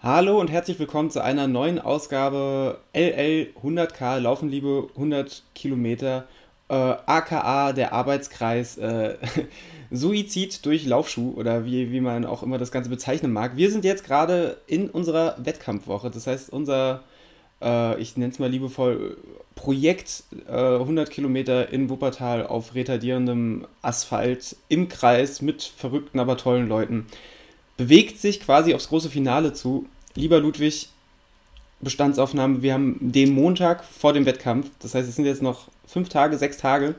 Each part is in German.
Hallo und herzlich willkommen zu einer neuen Ausgabe LL 100k Laufen liebe 100 Kilometer, äh, aka der Arbeitskreis äh, Suizid durch Laufschuh oder wie, wie man auch immer das Ganze bezeichnen mag. Wir sind jetzt gerade in unserer Wettkampfwoche, das heißt unser, äh, ich nenne es mal liebevoll, Projekt 100 äh, Kilometer in Wuppertal auf retardierendem Asphalt im Kreis mit verrückten, aber tollen Leuten bewegt sich quasi aufs große Finale zu. Lieber Ludwig, Bestandsaufnahme, wir haben den Montag vor dem Wettkampf, das heißt, es sind jetzt noch fünf Tage, sechs Tage.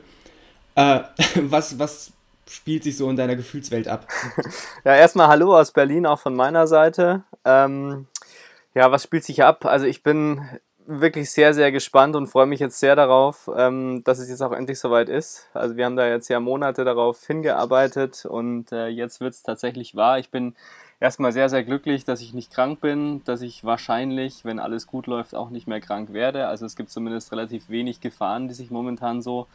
Äh, was, was spielt sich so in deiner Gefühlswelt ab? Ja, erstmal Hallo aus Berlin, auch von meiner Seite. Ähm, ja, was spielt sich ab? Also ich bin wirklich sehr, sehr gespannt und freue mich jetzt sehr darauf, ähm, dass es jetzt auch endlich soweit ist. Also wir haben da jetzt ja Monate darauf hingearbeitet und äh, jetzt wird es tatsächlich wahr. Ich bin erstmal sehr, sehr glücklich, dass ich nicht krank bin, dass ich wahrscheinlich, wenn alles gut läuft, auch nicht mehr krank werde. Also es gibt zumindest relativ wenig Gefahren, die sich momentan so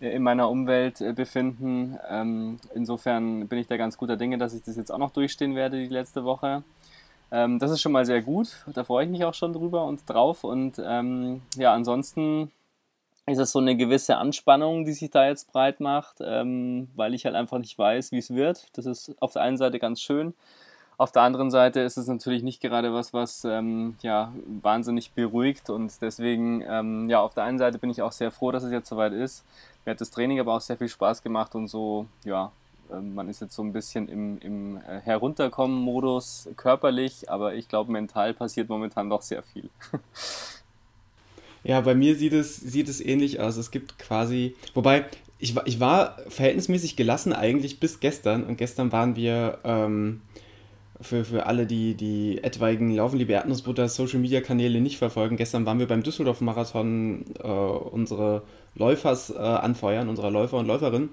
äh, in meiner Umwelt äh, befinden. Ähm, insofern bin ich da ganz guter Dinge, dass ich das jetzt auch noch durchstehen werde die letzte Woche. Ähm, das ist schon mal sehr gut. Da freue ich mich auch schon drüber und drauf. Und ähm, ja, ansonsten ist es so eine gewisse Anspannung, die sich da jetzt breit macht, ähm, weil ich halt einfach nicht weiß, wie es wird. Das ist auf der einen Seite ganz schön. Auf der anderen Seite ist es natürlich nicht gerade was, was ähm, ja, wahnsinnig beruhigt und deswegen, ähm, ja, auf der einen Seite bin ich auch sehr froh, dass es jetzt soweit ist. Mir hat das Training aber auch sehr viel Spaß gemacht und so, ja, man ist jetzt so ein bisschen im, im äh, Herunterkommen-Modus körperlich, aber ich glaube, mental passiert momentan doch sehr viel. Ja, bei mir sieht es, sieht es ähnlich aus. Es gibt quasi, wobei ich, ich war verhältnismäßig gelassen eigentlich bis gestern und gestern waren wir ähm, für, für alle, die die etwaigen Laufen liebe Erdnussbutter Social Media Kanäle nicht verfolgen. Gestern waren wir beim Düsseldorf Marathon äh, unsere Läufers äh, anfeuern, unserer Läufer und Läuferinnen.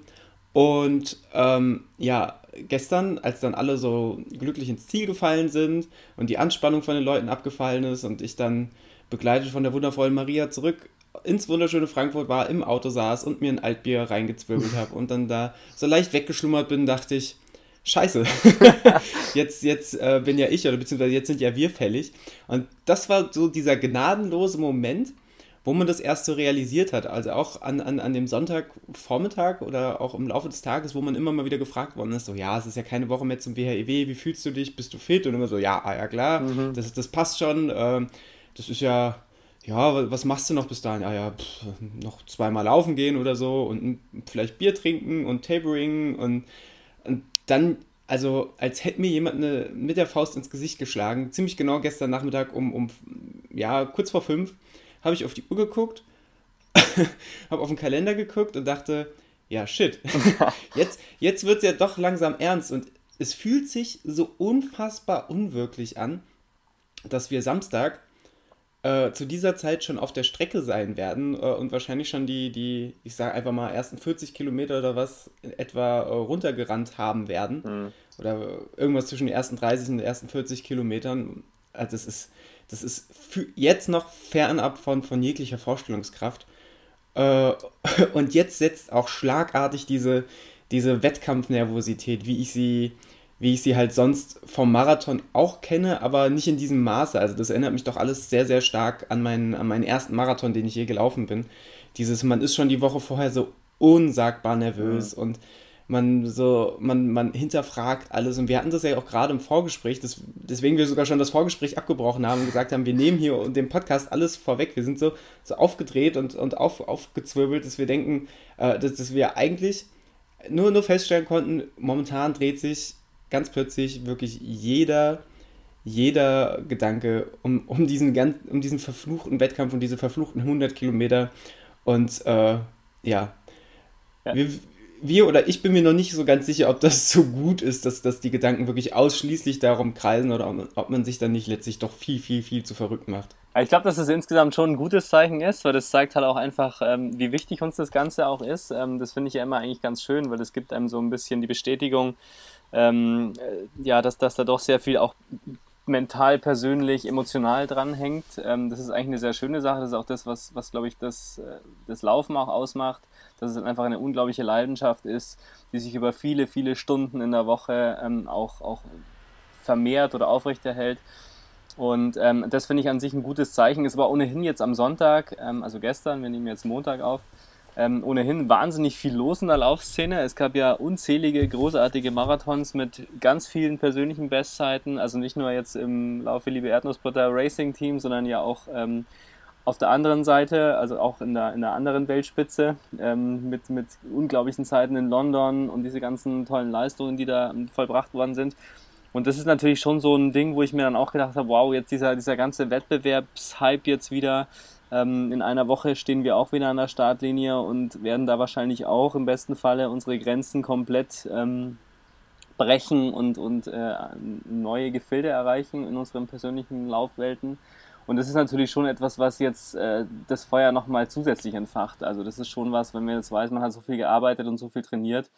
Und ähm, ja, gestern, als dann alle so glücklich ins Ziel gefallen sind und die Anspannung von den Leuten abgefallen ist und ich dann begleitet von der wundervollen Maria zurück ins wunderschöne Frankfurt war, im Auto saß und mir ein Altbier reingezwirbelt habe und dann da so leicht weggeschlummert bin, dachte ich, scheiße, jetzt, jetzt äh, bin ja ich oder beziehungsweise jetzt sind ja wir fällig. Und das war so dieser gnadenlose Moment, wo man das erst so realisiert hat. Also auch an, an, an dem Sonntagvormittag oder auch im Laufe des Tages, wo man immer mal wieder gefragt worden ist, so, ja, es ist ja keine Woche mehr zum WHEW, e wie fühlst du dich, bist du fit? Und immer so, ja, ah, ja klar, mhm. das, das passt schon, äh, das ist ja, ja, was machst du noch bis dahin? Ah ja, pff, noch zweimal laufen gehen oder so und vielleicht Bier trinken und Tapering und, und dann also als hätte mir jemand eine, mit der Faust ins Gesicht geschlagen. Ziemlich genau gestern Nachmittag um, um ja, kurz vor fünf habe ich auf die Uhr geguckt, habe auf den Kalender geguckt und dachte, ja, shit, jetzt, jetzt wird es ja doch langsam ernst und es fühlt sich so unfassbar unwirklich an, dass wir Samstag äh, zu dieser Zeit schon auf der Strecke sein werden äh, und wahrscheinlich schon die, die ich sage einfach mal, ersten 40 Kilometer oder was etwa äh, runtergerannt haben werden. Mhm. Oder irgendwas zwischen den ersten 30 und den ersten 40 Kilometern. Also das ist das ist jetzt noch fernab von, von jeglicher Vorstellungskraft. Äh, und jetzt setzt auch schlagartig diese, diese Wettkampfnervosität, wie ich sie wie ich sie halt sonst vom Marathon auch kenne, aber nicht in diesem Maße. Also das erinnert mich doch alles sehr, sehr stark an meinen, an meinen ersten Marathon, den ich je gelaufen bin. Dieses, man ist schon die Woche vorher so unsagbar nervös ja. und man so, man, man hinterfragt alles. Und wir hatten das ja auch gerade im Vorgespräch, das, deswegen wir sogar schon das Vorgespräch abgebrochen haben und gesagt haben, wir nehmen hier und dem Podcast alles vorweg. Wir sind so, so aufgedreht und, und auf, aufgezwirbelt, dass wir denken, äh, dass, dass wir eigentlich nur, nur feststellen konnten, momentan dreht sich ganz plötzlich wirklich jeder, jeder Gedanke um, um, diesen, ganz, um diesen verfluchten Wettkampf und diese verfluchten 100 Kilometer. Und äh, ja, ja. Wir, wir oder ich bin mir noch nicht so ganz sicher, ob das so gut ist, dass, dass die Gedanken wirklich ausschließlich darum kreisen oder ob man sich dann nicht letztlich doch viel, viel, viel zu verrückt macht. Ich glaube, dass es insgesamt schon ein gutes Zeichen ist, weil das zeigt halt auch einfach, ähm, wie wichtig uns das Ganze auch ist. Ähm, das finde ich ja immer eigentlich ganz schön, weil es gibt einem so ein bisschen die Bestätigung, ähm, äh, ja, dass, dass da doch sehr viel auch mental, persönlich, emotional dranhängt. Ähm, das ist eigentlich eine sehr schöne Sache. Das ist auch das, was, was glaube ich, das, äh, das Laufen auch ausmacht dass es einfach eine unglaubliche Leidenschaft ist, die sich über viele, viele Stunden in der Woche ähm, auch, auch vermehrt oder aufrechterhält. Und ähm, das finde ich an sich ein gutes Zeichen. Es war ohnehin jetzt am Sonntag, ähm, also gestern, wir nehmen jetzt Montag auf, ähm, ohnehin wahnsinnig viel los in der Laufszene. Es gab ja unzählige großartige Marathons mit ganz vielen persönlichen Bestzeiten. Also nicht nur jetzt im Laufe Liebe Erdnussbutter Racing Team, sondern ja auch ähm, auf der anderen Seite, also auch in der, in der anderen Weltspitze, ähm, mit, mit unglaublichen Zeiten in London und diese ganzen tollen Leistungen, die da vollbracht worden sind. Und das ist natürlich schon so ein Ding, wo ich mir dann auch gedacht habe, wow, jetzt dieser, dieser ganze Wettbewerbshype jetzt wieder. Ähm, in einer Woche stehen wir auch wieder an der Startlinie und werden da wahrscheinlich auch im besten Falle unsere Grenzen komplett ähm, brechen und, und äh, neue Gefilde erreichen in unseren persönlichen Laufwelten. Und das ist natürlich schon etwas, was jetzt äh, das Feuer nochmal zusätzlich entfacht. Also das ist schon was, wenn man jetzt weiß, man hat so viel gearbeitet und so viel trainiert,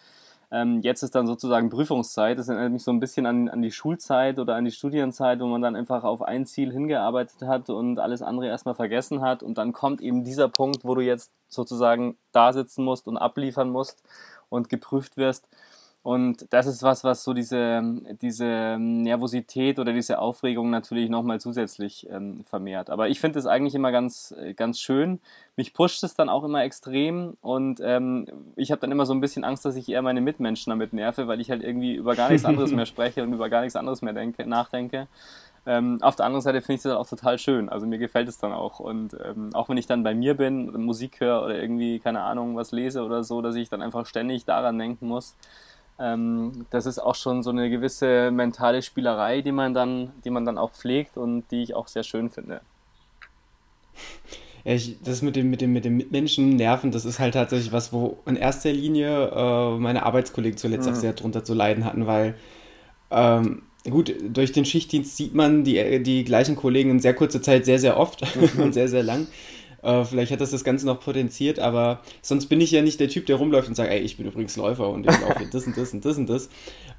ähm, jetzt ist dann sozusagen Prüfungszeit. Das erinnert mich so ein bisschen an, an die Schulzeit oder an die Studienzeit, wo man dann einfach auf ein Ziel hingearbeitet hat und alles andere erstmal vergessen hat. Und dann kommt eben dieser Punkt, wo du jetzt sozusagen da sitzen musst und abliefern musst und geprüft wirst. Und das ist was, was so diese, diese Nervosität oder diese Aufregung natürlich nochmal zusätzlich ähm, vermehrt. Aber ich finde es eigentlich immer ganz, ganz schön. Mich pusht es dann auch immer extrem und ähm, ich habe dann immer so ein bisschen Angst, dass ich eher meine Mitmenschen damit nerve, weil ich halt irgendwie über gar nichts anderes mehr spreche und über gar nichts anderes mehr denke, nachdenke. Ähm, auf der anderen Seite finde ich es dann auch total schön. Also mir gefällt es dann auch. Und ähm, auch wenn ich dann bei mir bin, Musik höre oder irgendwie, keine Ahnung, was lese oder so, dass ich dann einfach ständig daran denken muss, ähm, das ist auch schon so eine gewisse mentale Spielerei, die man dann, die man dann auch pflegt und die ich auch sehr schön finde. Ja, ich, das mit dem, mit dem, mit dem Mitmenschen nerven, das ist halt tatsächlich was, wo in erster Linie äh, meine Arbeitskollegen zuletzt mhm. auch sehr drunter zu leiden hatten, weil ähm, gut, durch den Schichtdienst sieht man die, die gleichen Kollegen in sehr kurzer Zeit sehr, sehr oft und sehr, sehr lang. Äh, vielleicht hat das das Ganze noch potenziert, aber sonst bin ich ja nicht der Typ, der rumläuft und sagt, ey, ich bin übrigens Läufer und ich laufe das und das und das und das.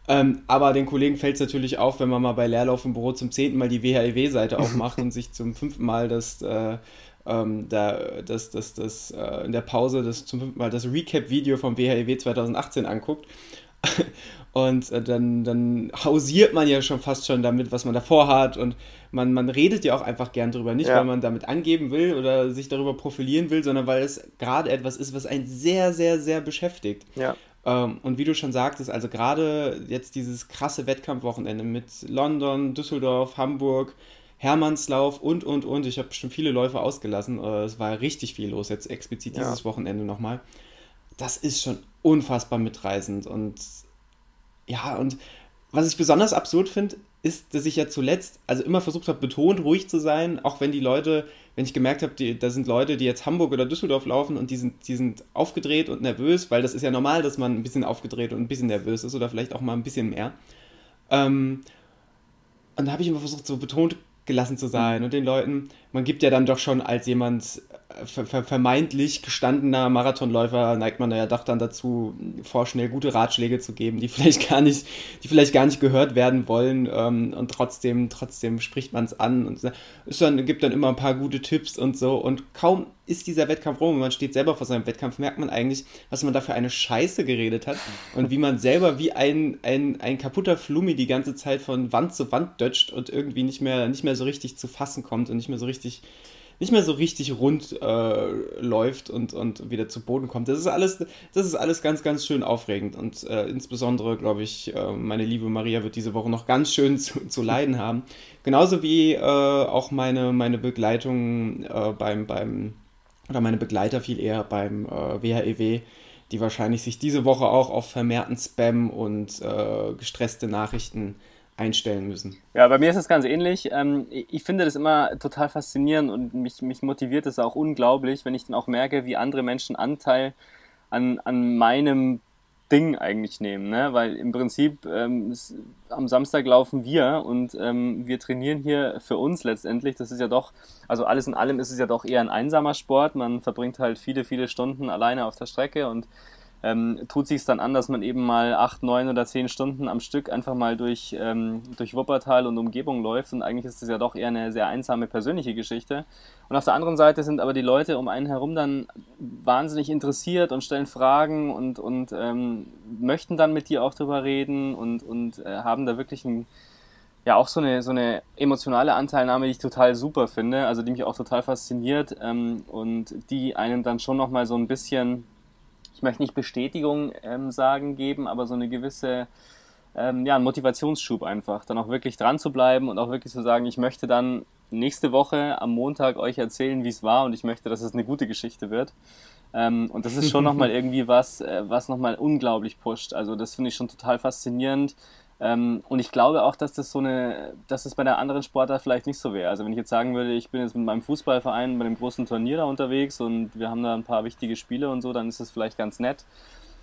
Ähm, aber den Kollegen fällt es natürlich auf, wenn man mal bei Leerlauf im Büro zum zehnten Mal die WHIW-Seite aufmacht und sich zum fünften Mal das, äh, ähm, da, das, das, das, äh, in der Pause das zum fünften Mal das Recap-Video vom WHIW 2018 anguckt. Und äh, dann, dann hausiert man ja schon fast schon damit, was man davor hat. Und man, man redet ja auch einfach gern drüber. Nicht, ja. weil man damit angeben will oder sich darüber profilieren will, sondern weil es gerade etwas ist, was einen sehr, sehr, sehr beschäftigt. Ja. Ähm, und wie du schon sagtest, also gerade jetzt dieses krasse Wettkampfwochenende mit London, Düsseldorf, Hamburg, Hermannslauf und, und, und. Ich habe bestimmt viele Läufe ausgelassen. Äh, es war richtig viel los, jetzt explizit dieses ja. Wochenende nochmal. Das ist schon unfassbar mitreißend und ja, und was ich besonders absurd finde, ist, dass ich ja zuletzt, also immer versucht habe, betont ruhig zu sein, auch wenn die Leute, wenn ich gemerkt habe, da sind Leute, die jetzt Hamburg oder Düsseldorf laufen und die sind, die sind aufgedreht und nervös, weil das ist ja normal, dass man ein bisschen aufgedreht und ein bisschen nervös ist oder vielleicht auch mal ein bisschen mehr. Ähm, und da habe ich immer versucht, so betont gelassen zu sein und den Leuten, man gibt ja dann doch schon als jemand vermeintlich gestandener Marathonläufer neigt man ja doch dann dazu, vorschnell gute Ratschläge zu geben, die vielleicht gar nicht, die vielleicht gar nicht gehört werden wollen ähm, und trotzdem, trotzdem spricht man es an und es dann, gibt dann immer ein paar gute Tipps und so. Und kaum ist dieser Wettkampf rum und man steht selber vor seinem Wettkampf, merkt man eigentlich, was man da für eine Scheiße geredet hat und wie man selber wie ein, ein, ein kaputter Flummi die ganze Zeit von Wand zu Wand dötscht und irgendwie nicht mehr, nicht mehr so richtig zu fassen kommt und nicht mehr so richtig nicht mehr so richtig rund äh, läuft und, und wieder zu Boden kommt. Das ist alles, das ist alles ganz, ganz schön aufregend. Und äh, insbesondere, glaube ich, äh, meine liebe Maria wird diese Woche noch ganz schön zu, zu leiden haben. Genauso wie äh, auch meine, meine Begleitung äh, beim, beim, oder meine Begleiter viel eher beim äh, WHEW, e die wahrscheinlich sich diese Woche auch auf vermehrten Spam und gestresste Nachrichten einstellen müssen. Ja, bei mir ist es ganz ähnlich. Ähm, ich finde das immer total faszinierend und mich, mich motiviert es auch unglaublich, wenn ich dann auch merke, wie andere Menschen Anteil an, an meinem Ding eigentlich nehmen. Ne? Weil im Prinzip ähm, am Samstag laufen wir und ähm, wir trainieren hier für uns letztendlich. Das ist ja doch, also alles in allem ist es ja doch eher ein einsamer Sport. Man verbringt halt viele, viele Stunden alleine auf der Strecke und ähm, tut sich es dann an, dass man eben mal acht, neun oder zehn Stunden am Stück einfach mal durch, ähm, durch Wuppertal und Umgebung läuft. Und eigentlich ist das ja doch eher eine sehr einsame persönliche Geschichte. Und auf der anderen Seite sind aber die Leute um einen herum dann wahnsinnig interessiert und stellen Fragen und, und ähm, möchten dann mit dir auch drüber reden und, und äh, haben da wirklich ein ja auch so eine, so eine emotionale Anteilnahme, die ich total super finde, also die mich auch total fasziniert ähm, und die einen dann schon nochmal so ein bisschen, ich möchte nicht Bestätigung ähm, sagen, geben, aber so eine gewisse, ähm, ja, einen Motivationsschub einfach, dann auch wirklich dran zu bleiben und auch wirklich zu sagen, ich möchte dann nächste Woche am Montag euch erzählen, wie es war und ich möchte, dass es eine gute Geschichte wird. Ähm, und das ist schon nochmal irgendwie was, äh, was nochmal unglaublich pusht. Also das finde ich schon total faszinierend. Ähm, und ich glaube auch, dass das so eine, dass das bei der anderen Sportart vielleicht nicht so wäre. Also wenn ich jetzt sagen würde, ich bin jetzt mit meinem Fußballverein bei dem großen Turnier da unterwegs und wir haben da ein paar wichtige Spiele und so, dann ist das vielleicht ganz nett.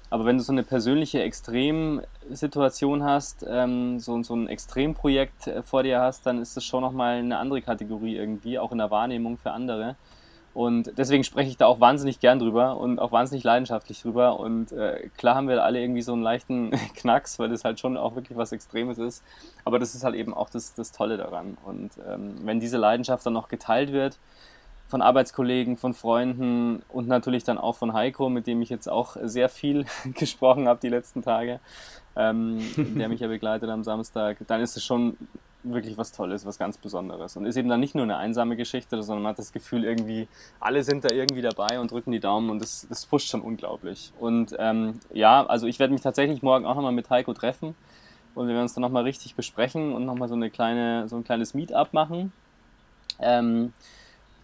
Aber wenn du so eine persönliche Extremsituation hast, ähm, so, so ein Extremprojekt äh, vor dir hast, dann ist das schon nochmal eine andere Kategorie irgendwie, auch in der Wahrnehmung für andere. Und deswegen spreche ich da auch wahnsinnig gern drüber und auch wahnsinnig leidenschaftlich drüber. Und äh, klar haben wir alle irgendwie so einen leichten Knacks, weil das halt schon auch wirklich was Extremes ist. Aber das ist halt eben auch das, das Tolle daran. Und ähm, wenn diese Leidenschaft dann noch geteilt wird von Arbeitskollegen, von Freunden und natürlich dann auch von Heiko, mit dem ich jetzt auch sehr viel gesprochen habe die letzten Tage, ähm, der mich ja begleitet am Samstag, dann ist es schon wirklich was Tolles, was ganz Besonderes. Und ist eben dann nicht nur eine einsame Geschichte, sondern man hat das Gefühl, irgendwie, alle sind da irgendwie dabei und drücken die Daumen und das, das pusht schon unglaublich. Und ähm, ja, also ich werde mich tatsächlich morgen auch nochmal mit Heiko treffen und wir werden uns dann nochmal richtig besprechen und nochmal so, eine kleine, so ein kleines Meetup machen. Ähm,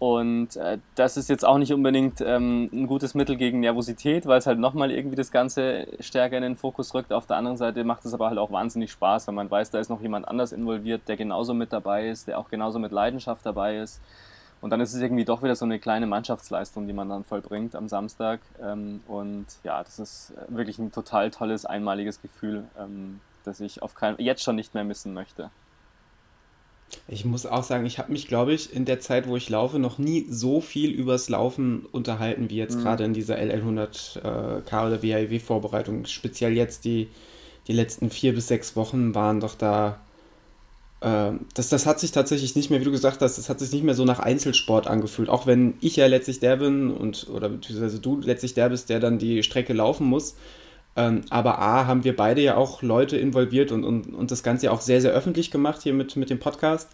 und äh, das ist jetzt auch nicht unbedingt ähm, ein gutes Mittel gegen Nervosität, weil es halt nochmal irgendwie das Ganze stärker in den Fokus rückt. Auf der anderen Seite macht es aber halt auch wahnsinnig Spaß, wenn man weiß, da ist noch jemand anders involviert, der genauso mit dabei ist, der auch genauso mit Leidenschaft dabei ist. Und dann ist es irgendwie doch wieder so eine kleine Mannschaftsleistung, die man dann vollbringt am Samstag. Ähm, und ja, das ist wirklich ein total tolles, einmaliges Gefühl, ähm, das ich auf keinen, jetzt schon nicht mehr missen möchte. Ich muss auch sagen, ich habe mich, glaube ich, in der Zeit, wo ich laufe, noch nie so viel übers Laufen unterhalten wie jetzt mhm. gerade in dieser LL100K oder WIW-Vorbereitung. Speziell jetzt die, die letzten vier bis sechs Wochen waren doch da. Äh, das, das hat sich tatsächlich nicht mehr, wie du gesagt hast, das hat sich nicht mehr so nach Einzelsport angefühlt. Auch wenn ich ja letztlich der bin und oder beziehungsweise du letztlich der bist, der dann die Strecke laufen muss ähm, aber A, haben wir beide ja auch Leute involviert und, und, und das Ganze ja auch sehr, sehr öffentlich gemacht hier mit, mit dem Podcast.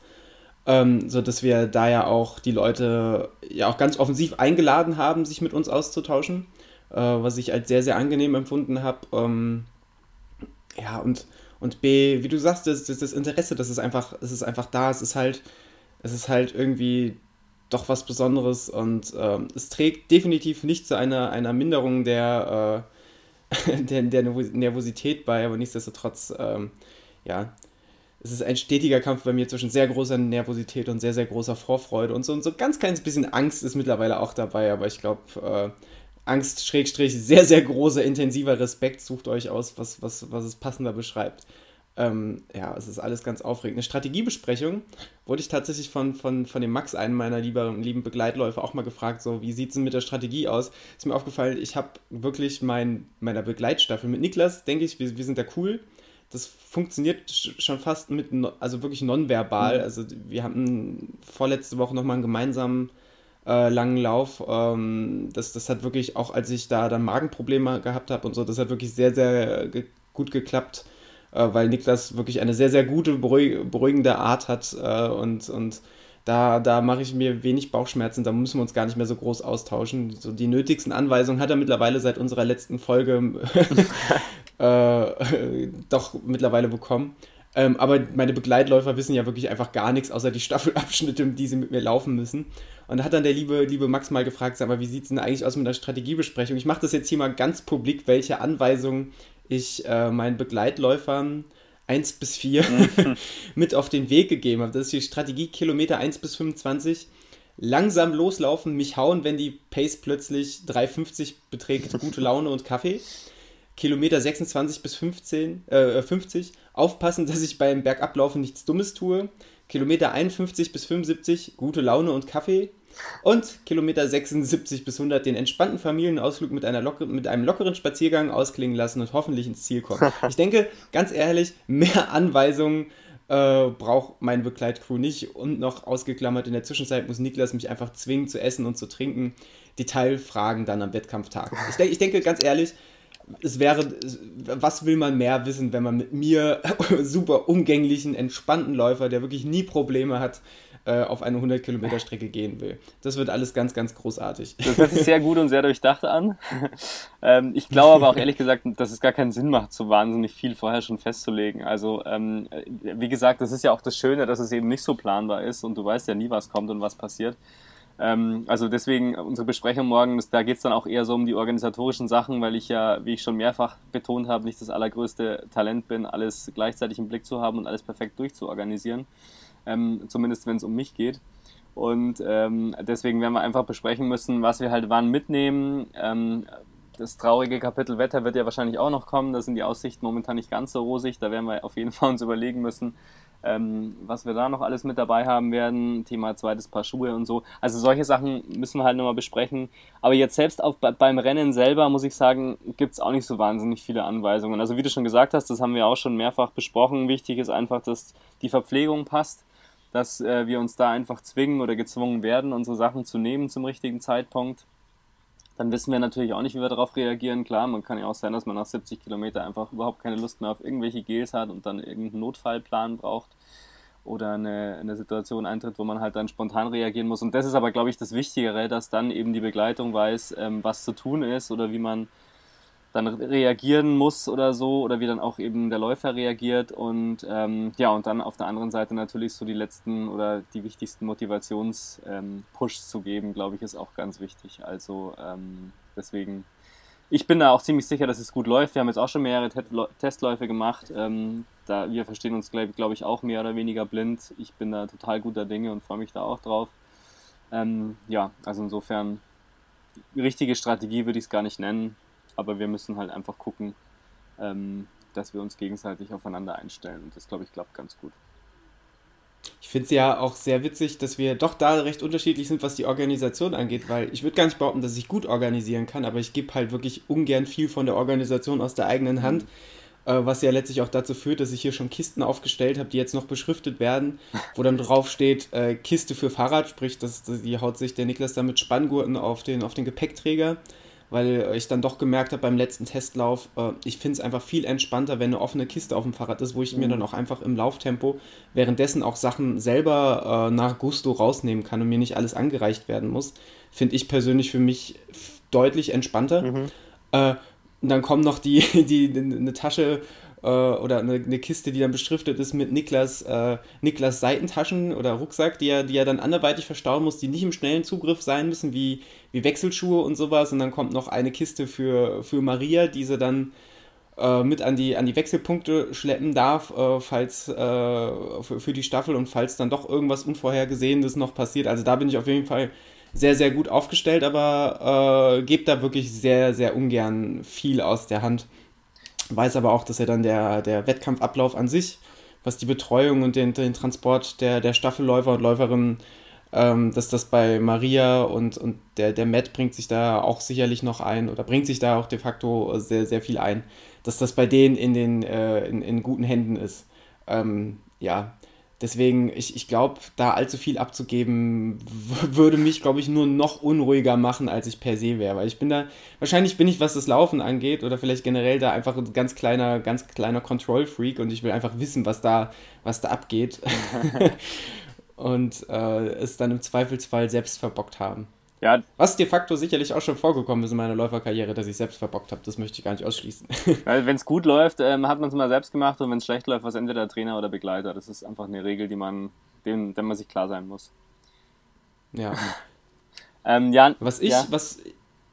Ähm, so dass wir da ja auch die Leute ja auch ganz offensiv eingeladen haben, sich mit uns auszutauschen, äh, was ich als sehr, sehr angenehm empfunden habe. Ähm, ja, und, und B, wie du sagst, das, das, das Interesse, das ist einfach, es ist einfach da, es ist halt, es ist halt irgendwie doch was Besonderes und ähm, es trägt definitiv nicht zu einer, einer Minderung der äh, der, der Nervosität bei, aber nichtsdestotrotz, ähm, ja, es ist ein stetiger Kampf bei mir zwischen sehr großer Nervosität und sehr, sehr großer Vorfreude und so, und so ganz kleines bisschen Angst ist mittlerweile auch dabei, aber ich glaube, äh, Angst, Schrägstrich, sehr, sehr großer, intensiver Respekt, sucht euch aus, was, was, was es passender beschreibt. Ähm, ja, es ist alles ganz aufregend. Eine Strategiebesprechung wurde ich tatsächlich von, von, von dem Max, einem meiner lieben, lieben Begleitläufer, auch mal gefragt, so, wie sieht es denn mit der Strategie aus? Ist mir aufgefallen, ich habe wirklich mein, meiner Begleitstaffel mit Niklas, denke ich, wir, wir sind da cool. Das funktioniert schon fast mit, also wirklich nonverbal. Mhm. Also wir hatten vorletzte Woche nochmal einen gemeinsamen äh, langen Lauf. Ähm, das, das hat wirklich, auch als ich da dann Magenprobleme gehabt habe und so, das hat wirklich sehr, sehr ge gut geklappt weil Niklas wirklich eine sehr, sehr gute, beruhigende Art hat äh, und, und da, da mache ich mir wenig Bauchschmerzen, da müssen wir uns gar nicht mehr so groß austauschen. So die nötigsten Anweisungen hat er mittlerweile seit unserer letzten Folge äh, doch mittlerweile bekommen. Ähm, aber meine Begleitläufer wissen ja wirklich einfach gar nichts, außer die Staffelabschnitte, die sie mit mir laufen müssen. Und da hat dann der liebe, liebe Max mal gefragt, sag mal, wie sieht es denn eigentlich aus mit der Strategiebesprechung? Ich mache das jetzt hier mal ganz publik, welche Anweisungen ich äh, meinen Begleitläufern 1 bis 4 mhm. mit auf den Weg gegeben habe. Das ist die Strategie Kilometer 1 bis 25. Langsam loslaufen, mich hauen, wenn die Pace plötzlich 3,50 beträgt, gute Laune und Kaffee. Kilometer 26 bis 15, äh, 50. Aufpassen, dass ich beim Bergablaufen nichts Dummes tue. Kilometer 51 bis 75, gute Laune und Kaffee. Und Kilometer 76 bis 100 den entspannten Familienausflug mit, einer locker, mit einem lockeren Spaziergang ausklingen lassen und hoffentlich ins Ziel kommen. Ich denke, ganz ehrlich, mehr Anweisungen äh, braucht meine Begleitcrew nicht. Und noch ausgeklammert, in der Zwischenzeit muss Niklas mich einfach zwingen zu essen und zu trinken. Detailfragen dann am Wettkampftag. Ich, de ich denke, ganz ehrlich, es wäre, was will man mehr wissen, wenn man mit mir super umgänglichen, entspannten Läufer, der wirklich nie Probleme hat, äh, auf eine 100 Kilometer Strecke gehen will. Das wird alles ganz, ganz großartig. Das hört sich sehr gut und sehr durchdacht an. ähm, ich glaube aber auch ehrlich gesagt, dass es gar keinen Sinn macht, so wahnsinnig viel vorher schon festzulegen. Also ähm, wie gesagt, das ist ja auch das Schöne, dass es eben nicht so planbar ist und du weißt ja nie, was kommt und was passiert ähm, also deswegen unsere Besprechung morgen, da geht es dann auch eher so um die organisatorischen Sachen, weil ich ja, wie ich schon mehrfach betont habe, nicht das allergrößte Talent bin, alles gleichzeitig im Blick zu haben und alles perfekt durchzuorganisieren ähm, zumindest wenn es um mich geht. Und ähm, deswegen werden wir einfach besprechen müssen, was wir halt wann mitnehmen. Ähm, das traurige Kapitel Wetter wird ja wahrscheinlich auch noch kommen. Da sind die Aussichten momentan nicht ganz so rosig. Da werden wir auf jeden Fall uns überlegen müssen, ähm, was wir da noch alles mit dabei haben werden. Thema zweites Paar Schuhe und so. Also solche Sachen müssen wir halt nochmal besprechen. Aber jetzt selbst auf, beim Rennen selber, muss ich sagen, gibt es auch nicht so wahnsinnig viele Anweisungen. Also wie du schon gesagt hast, das haben wir auch schon mehrfach besprochen. Wichtig ist einfach, dass die Verpflegung passt dass äh, wir uns da einfach zwingen oder gezwungen werden, unsere Sachen zu nehmen zum richtigen Zeitpunkt. Dann wissen wir natürlich auch nicht, wie wir darauf reagieren. Klar, man kann ja auch sein, dass man nach 70 Kilometern einfach überhaupt keine Lust mehr auf irgendwelche Gels hat und dann irgendeinen Notfallplan braucht oder eine, eine Situation eintritt, wo man halt dann spontan reagieren muss. Und das ist aber, glaube ich, das Wichtigere, dass dann eben die Begleitung weiß, ähm, was zu tun ist oder wie man dann reagieren muss oder so oder wie dann auch eben der Läufer reagiert und ähm, ja und dann auf der anderen Seite natürlich so die letzten oder die wichtigsten Motivations-Pushs ähm, zu geben, glaube ich, ist auch ganz wichtig. Also ähm, deswegen, ich bin da auch ziemlich sicher, dass es gut läuft. Wir haben jetzt auch schon mehrere Testläufe gemacht. Ähm, da wir verstehen uns, glaube glaub ich, auch mehr oder weniger blind. Ich bin da total guter Dinge und freue mich da auch drauf. Ähm, ja, also insofern richtige Strategie würde ich es gar nicht nennen aber wir müssen halt einfach gucken, ähm, dass wir uns gegenseitig aufeinander einstellen. Und das, glaube ich, klappt ganz gut. Ich finde es ja auch sehr witzig, dass wir doch da recht unterschiedlich sind, was die Organisation angeht, weil ich würde gar nicht behaupten, dass ich gut organisieren kann, aber ich gebe halt wirklich ungern viel von der Organisation aus der eigenen Hand, äh, was ja letztlich auch dazu führt, dass ich hier schon Kisten aufgestellt habe, die jetzt noch beschriftet werden, wo dann drauf steht äh, Kiste für Fahrrad, sprich, das, die haut sich der Niklas dann mit Spanngurten auf den, auf den Gepäckträger weil ich dann doch gemerkt habe beim letzten Testlauf, äh, ich finde es einfach viel entspannter, wenn eine offene Kiste auf dem Fahrrad ist, wo ich mhm. mir dann auch einfach im Lauftempo währenddessen auch Sachen selber äh, nach Gusto rausnehmen kann und mir nicht alles angereicht werden muss. Finde ich persönlich für mich deutlich entspannter. Mhm. Äh, und dann kommt noch die, die, eine Tasche äh, oder eine, eine, Kiste, die dann beschriftet ist mit Niklas, äh, Niklas Seitentaschen oder Rucksack, die er, die er dann anderweitig verstauen muss, die nicht im schnellen Zugriff sein müssen, wie, wie Wechselschuhe und sowas. Und dann kommt noch eine Kiste für, für Maria, die sie dann äh, mit an die, an die Wechselpunkte schleppen darf, äh, falls äh, für, für die Staffel und falls dann doch irgendwas Unvorhergesehenes noch passiert. Also da bin ich auf jeden Fall sehr, sehr gut aufgestellt, aber äh, gebe da wirklich sehr, sehr ungern viel aus der Hand. Weiß aber auch, dass er dann der, der Wettkampfablauf an sich, was die Betreuung und den, den Transport der, der Staffelläufer und Läuferinnen, ähm, dass das bei Maria und, und der, der Matt bringt sich da auch sicherlich noch ein oder bringt sich da auch de facto sehr, sehr viel ein, dass das bei denen in, den, äh, in, in guten Händen ist. Ähm, ja, Deswegen, ich, ich glaube, da allzu viel abzugeben, würde mich, glaube ich, nur noch unruhiger machen, als ich per se wäre. Weil ich bin da, wahrscheinlich bin ich, was das Laufen angeht, oder vielleicht generell da einfach ein ganz kleiner, ganz kleiner Control-Freak und ich will einfach wissen, was da, was da abgeht. und äh, es dann im Zweifelsfall selbst verbockt haben. Ja. Was de facto sicherlich auch schon vorgekommen ist in meiner Läuferkarriere, dass ich selbst verbockt habe. Das möchte ich gar nicht ausschließen. Wenn es gut läuft, ähm, hat man es mal selbst gemacht und wenn es schlecht läuft, war es entweder Trainer oder Begleiter. Das ist einfach eine Regel, die man, dem, der man sich klar sein muss. Ja. ähm, Jan, was ich, ja. was,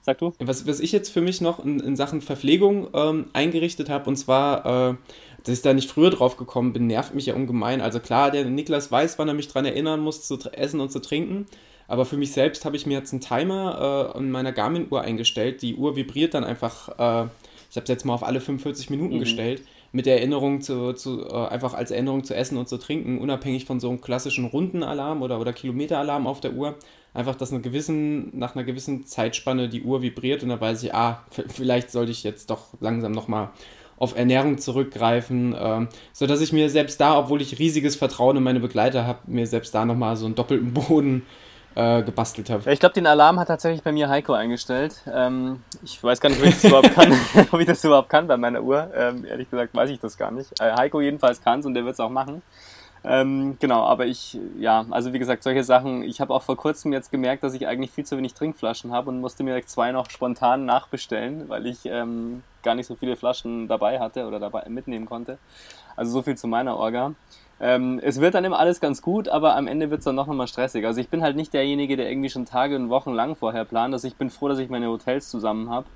Sag du? Was, was ich jetzt für mich noch in, in Sachen Verpflegung ähm, eingerichtet habe, und zwar, äh, dass ich da nicht früher drauf gekommen bin, nervt mich ja ungemein. Also klar, der Niklas weiß, wann er mich daran erinnern muss, zu essen und zu trinken. Aber für mich selbst habe ich mir jetzt einen Timer äh, an meiner Garmin-Uhr eingestellt. Die Uhr vibriert dann einfach, äh, ich habe es jetzt mal auf alle 45 Minuten mhm. gestellt, mit der Erinnerung zu, zu äh, einfach als Erinnerung zu essen und zu trinken, unabhängig von so einem klassischen Rundenalarm oder, oder Kilometeralarm auf der Uhr. Einfach, dass eine gewissen, nach einer gewissen Zeitspanne die Uhr vibriert und dann weiß ich, ah, vielleicht sollte ich jetzt doch langsam nochmal auf Ernährung zurückgreifen, äh, sodass ich mir selbst da, obwohl ich riesiges Vertrauen in meine Begleiter habe, mir selbst da nochmal so einen doppelten Boden äh, gebastelt habe. Ich glaube, den Alarm hat tatsächlich bei mir Heiko eingestellt. Ähm, ich weiß gar nicht, ob ich das überhaupt kann, ob ich das überhaupt kann bei meiner Uhr. Ähm, ehrlich gesagt weiß ich das gar nicht. Äh, Heiko jedenfalls kann es und der wird es auch machen. Ähm, genau, aber ich, ja, also wie gesagt, solche Sachen. Ich habe auch vor kurzem jetzt gemerkt, dass ich eigentlich viel zu wenig Trinkflaschen habe und musste mir zwei noch spontan nachbestellen, weil ich ähm, gar nicht so viele Flaschen dabei hatte oder dabei mitnehmen konnte. Also so viel zu meiner Orga. Ähm, es wird dann immer alles ganz gut, aber am Ende wird es dann noch mal stressig. Also ich bin halt nicht derjenige, der irgendwie schon Tage und Wochen lang vorher plant. Also ich bin froh, dass ich meine Hotels zusammen habe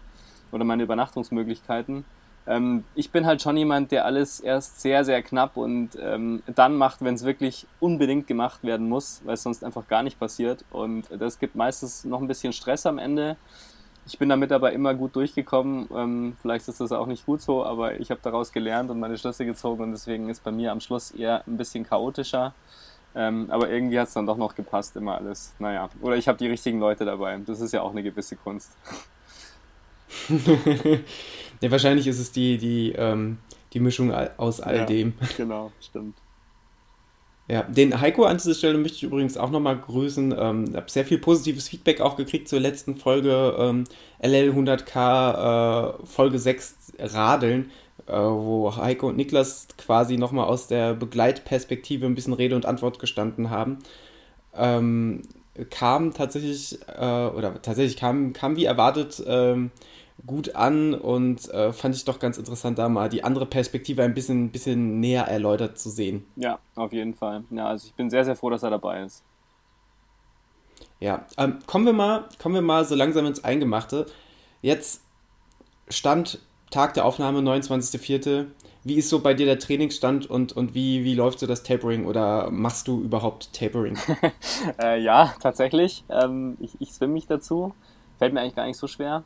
oder meine Übernachtungsmöglichkeiten. Ähm, ich bin halt schon jemand, der alles erst sehr, sehr knapp und ähm, dann macht, wenn es wirklich unbedingt gemacht werden muss, weil es sonst einfach gar nicht passiert. Und das gibt meistens noch ein bisschen Stress am Ende. Ich bin damit aber immer gut durchgekommen. Ähm, vielleicht ist das auch nicht gut so, aber ich habe daraus gelernt und meine Schlüsse gezogen und deswegen ist bei mir am Schluss eher ein bisschen chaotischer. Ähm, aber irgendwie hat es dann doch noch gepasst, immer alles. Naja, oder ich habe die richtigen Leute dabei. Das ist ja auch eine gewisse Kunst. ja, wahrscheinlich ist es die, die, ähm, die Mischung aus all ja, dem. Genau, stimmt. Ja, den Heiko an dieser Stelle möchte ich übrigens auch nochmal grüßen. Ähm, habe sehr viel positives Feedback auch gekriegt zur letzten Folge ähm, LL100K äh, Folge 6 Radeln, äh, wo Heiko und Niklas quasi nochmal aus der Begleitperspektive ein bisschen Rede und Antwort gestanden haben. Ähm, kam tatsächlich, äh, oder tatsächlich kam, kam wie erwartet ähm, gut an und äh, fand ich doch ganz interessant, da mal die andere Perspektive ein bisschen, bisschen näher erläutert zu sehen. Ja, auf jeden Fall. Ja, also ich bin sehr, sehr froh, dass er dabei ist. Ja, ähm, kommen wir mal, kommen wir mal so langsam ins Eingemachte. Jetzt stand Tag der Aufnahme, 29.04. Wie ist so bei dir der Trainingsstand und, und wie, wie läuft so das Tapering oder machst du überhaupt Tapering? äh, ja, tatsächlich. Ähm, ich, ich swim mich dazu. Fällt mir eigentlich gar nicht so schwer.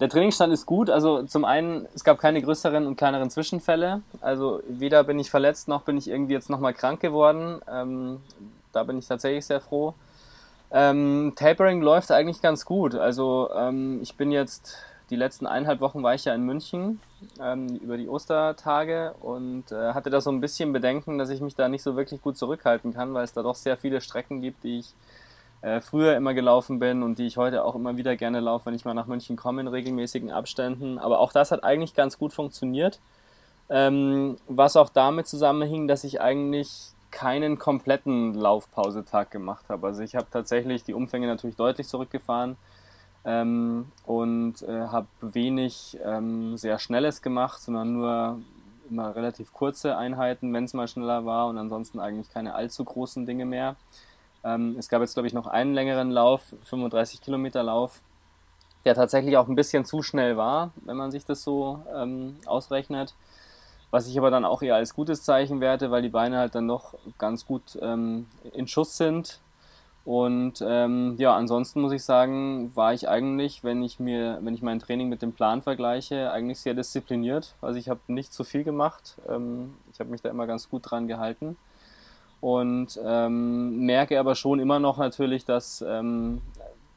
Der Trainingsstand ist gut. Also zum einen, es gab keine größeren und kleineren Zwischenfälle. Also weder bin ich verletzt, noch bin ich irgendwie jetzt nochmal krank geworden. Ähm, da bin ich tatsächlich sehr froh. Ähm, Tapering läuft eigentlich ganz gut. Also ähm, ich bin jetzt, die letzten eineinhalb Wochen war ich ja in München ähm, über die Ostertage und äh, hatte da so ein bisschen Bedenken, dass ich mich da nicht so wirklich gut zurückhalten kann, weil es da doch sehr viele Strecken gibt, die ich äh, früher immer gelaufen bin und die ich heute auch immer wieder gerne laufe, wenn ich mal nach München komme in regelmäßigen Abständen. Aber auch das hat eigentlich ganz gut funktioniert. Ähm, was auch damit zusammenhing, dass ich eigentlich keinen kompletten Laufpausetag gemacht habe. Also ich habe tatsächlich die Umfänge natürlich deutlich zurückgefahren ähm, und äh, habe wenig ähm, sehr Schnelles gemacht, sondern nur immer relativ kurze Einheiten, wenn es mal schneller war und ansonsten eigentlich keine allzu großen Dinge mehr. Ähm, es gab jetzt, glaube ich, noch einen längeren Lauf, 35 Kilometer Lauf, der tatsächlich auch ein bisschen zu schnell war, wenn man sich das so ähm, ausrechnet. Was ich aber dann auch eher als gutes Zeichen werte, weil die Beine halt dann noch ganz gut ähm, in Schuss sind. Und ähm, ja, ansonsten muss ich sagen, war ich eigentlich, wenn ich mir, wenn ich mein Training mit dem Plan vergleiche, eigentlich sehr diszipliniert. Also ich habe nicht zu viel gemacht. Ähm, ich habe mich da immer ganz gut dran gehalten und ähm, merke aber schon immer noch natürlich, dass, ähm,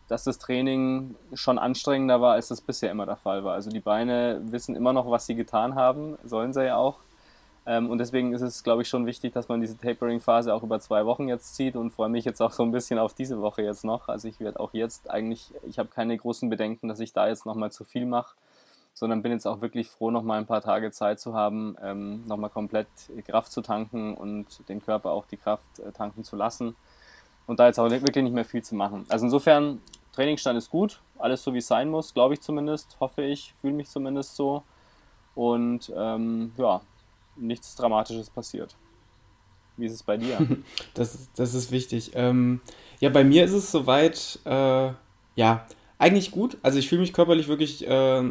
dass das Training schon anstrengender war, als das bisher immer der Fall war. Also die Beine wissen immer noch, was sie getan haben, sollen sie ja auch. Ähm, und deswegen ist es, glaube ich, schon wichtig, dass man diese Tapering-Phase auch über zwei Wochen jetzt zieht und freue mich jetzt auch so ein bisschen auf diese Woche jetzt noch. Also ich werde auch jetzt eigentlich, ich habe keine großen Bedenken, dass ich da jetzt nochmal zu viel mache sondern bin jetzt auch wirklich froh, noch mal ein paar Tage Zeit zu haben, ähm, noch mal komplett Kraft zu tanken und dem Körper auch die Kraft äh, tanken zu lassen und da jetzt auch wirklich nicht mehr viel zu machen. Also insofern, Trainingsstand ist gut, alles so wie es sein muss, glaube ich zumindest, hoffe ich, fühle mich zumindest so und ähm, ja, nichts Dramatisches passiert. Wie ist es bei dir? das, das ist wichtig. Ähm, ja, bei mir ist es soweit, äh, ja, eigentlich gut. Also ich fühle mich körperlich wirklich äh,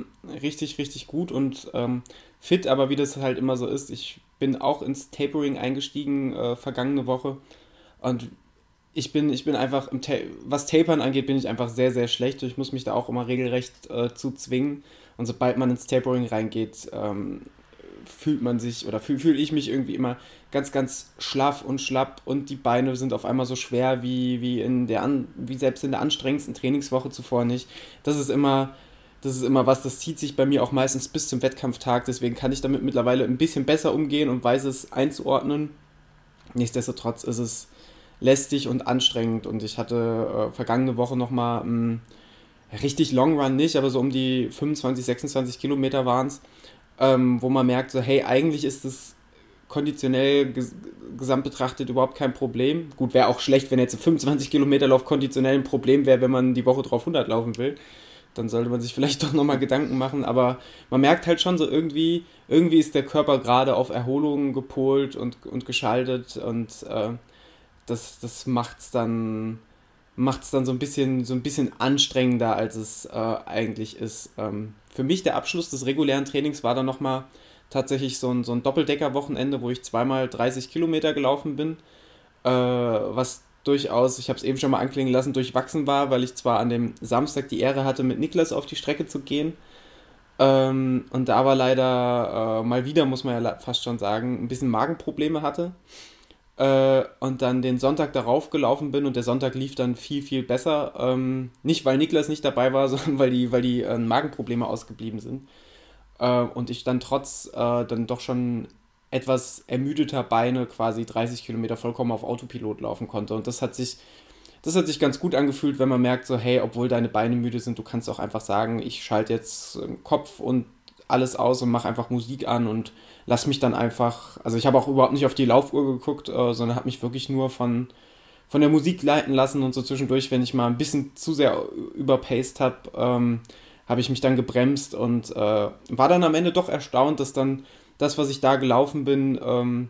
richtig, richtig gut und ähm, fit, aber wie das halt immer so ist, ich bin auch ins Tapering eingestiegen äh, vergangene Woche und ich bin, ich bin einfach, Ta was Tapern angeht, bin ich einfach sehr, sehr schlecht. Ich muss mich da auch immer regelrecht äh, zu zwingen. Und sobald man ins Tapering reingeht, ähm, fühlt man sich oder fühle fühl ich mich irgendwie immer ganz, ganz schlaff und schlapp und die Beine sind auf einmal so schwer wie, wie, in der an, wie selbst in der anstrengendsten Trainingswoche zuvor nicht. Das ist immer, das ist immer was, das zieht sich bei mir auch meistens bis zum Wettkampftag, deswegen kann ich damit mittlerweile ein bisschen besser umgehen und weiß es einzuordnen. Nichtsdestotrotz ist es, lästig und anstrengend. Und ich hatte äh, vergangene Woche nochmal einen richtig Long Run nicht, aber so um die 25, 26 Kilometer waren es, ähm, wo man merkt, so, hey, eigentlich ist es konditionell ges gesamt betrachtet überhaupt kein Problem. Gut, wäre auch schlecht, wenn jetzt 25 Kilometer Lauf konditionell ein Problem wäre, wenn man die Woche drauf 100 laufen will. Dann sollte man sich vielleicht doch nochmal Gedanken machen. Aber man merkt halt schon so irgendwie, irgendwie ist der Körper gerade auf Erholung gepolt und, und geschaltet und äh, das, das macht es dann, macht's dann so ein bisschen, so ein bisschen anstrengender, als es äh, eigentlich ist. Ähm, für mich der Abschluss des regulären Trainings war dann nochmal tatsächlich so ein, so ein Doppeldecker-Wochenende, wo ich zweimal 30 Kilometer gelaufen bin, äh, was durchaus, ich habe es eben schon mal anklingen lassen, durchwachsen war, weil ich zwar an dem Samstag die Ehre hatte, mit Niklas auf die Strecke zu gehen, ähm, und da aber leider äh, mal wieder, muss man ja fast schon sagen, ein bisschen Magenprobleme hatte. Äh, und dann den Sonntag darauf gelaufen bin und der Sonntag lief dann viel, viel besser. Ähm, nicht, weil Niklas nicht dabei war, sondern weil die, weil die äh, Magenprobleme ausgeblieben sind. Äh, und ich dann trotz äh, dann doch schon etwas ermüdeter Beine quasi 30 Kilometer vollkommen auf Autopilot laufen konnte. Und das hat sich, das hat sich ganz gut angefühlt, wenn man merkt, so, hey, obwohl deine Beine müde sind, du kannst auch einfach sagen, ich schalte jetzt Kopf und alles aus und mache einfach Musik an und lass mich dann einfach, also ich habe auch überhaupt nicht auf die Laufuhr geguckt, äh, sondern habe mich wirklich nur von, von der Musik leiten lassen und so zwischendurch, wenn ich mal ein bisschen zu sehr überpaced habe, ähm, habe ich mich dann gebremst und äh, war dann am Ende doch erstaunt, dass dann das, was ich da gelaufen bin, ähm,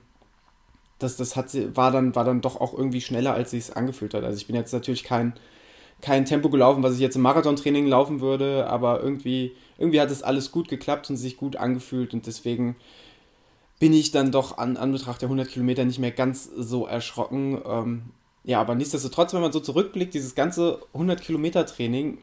das, das hat, war, dann, war dann doch auch irgendwie schneller, als sich es angefühlt hat. Also ich bin jetzt natürlich kein, kein Tempo gelaufen, was ich jetzt im Marathontraining laufen würde, aber irgendwie, irgendwie hat es alles gut geklappt und sich gut angefühlt und deswegen bin ich dann doch an Anbetracht der 100 Kilometer nicht mehr ganz so erschrocken. Ähm, ja, aber nichtsdestotrotz, wenn man so zurückblickt, dieses ganze 100 Kilometer Training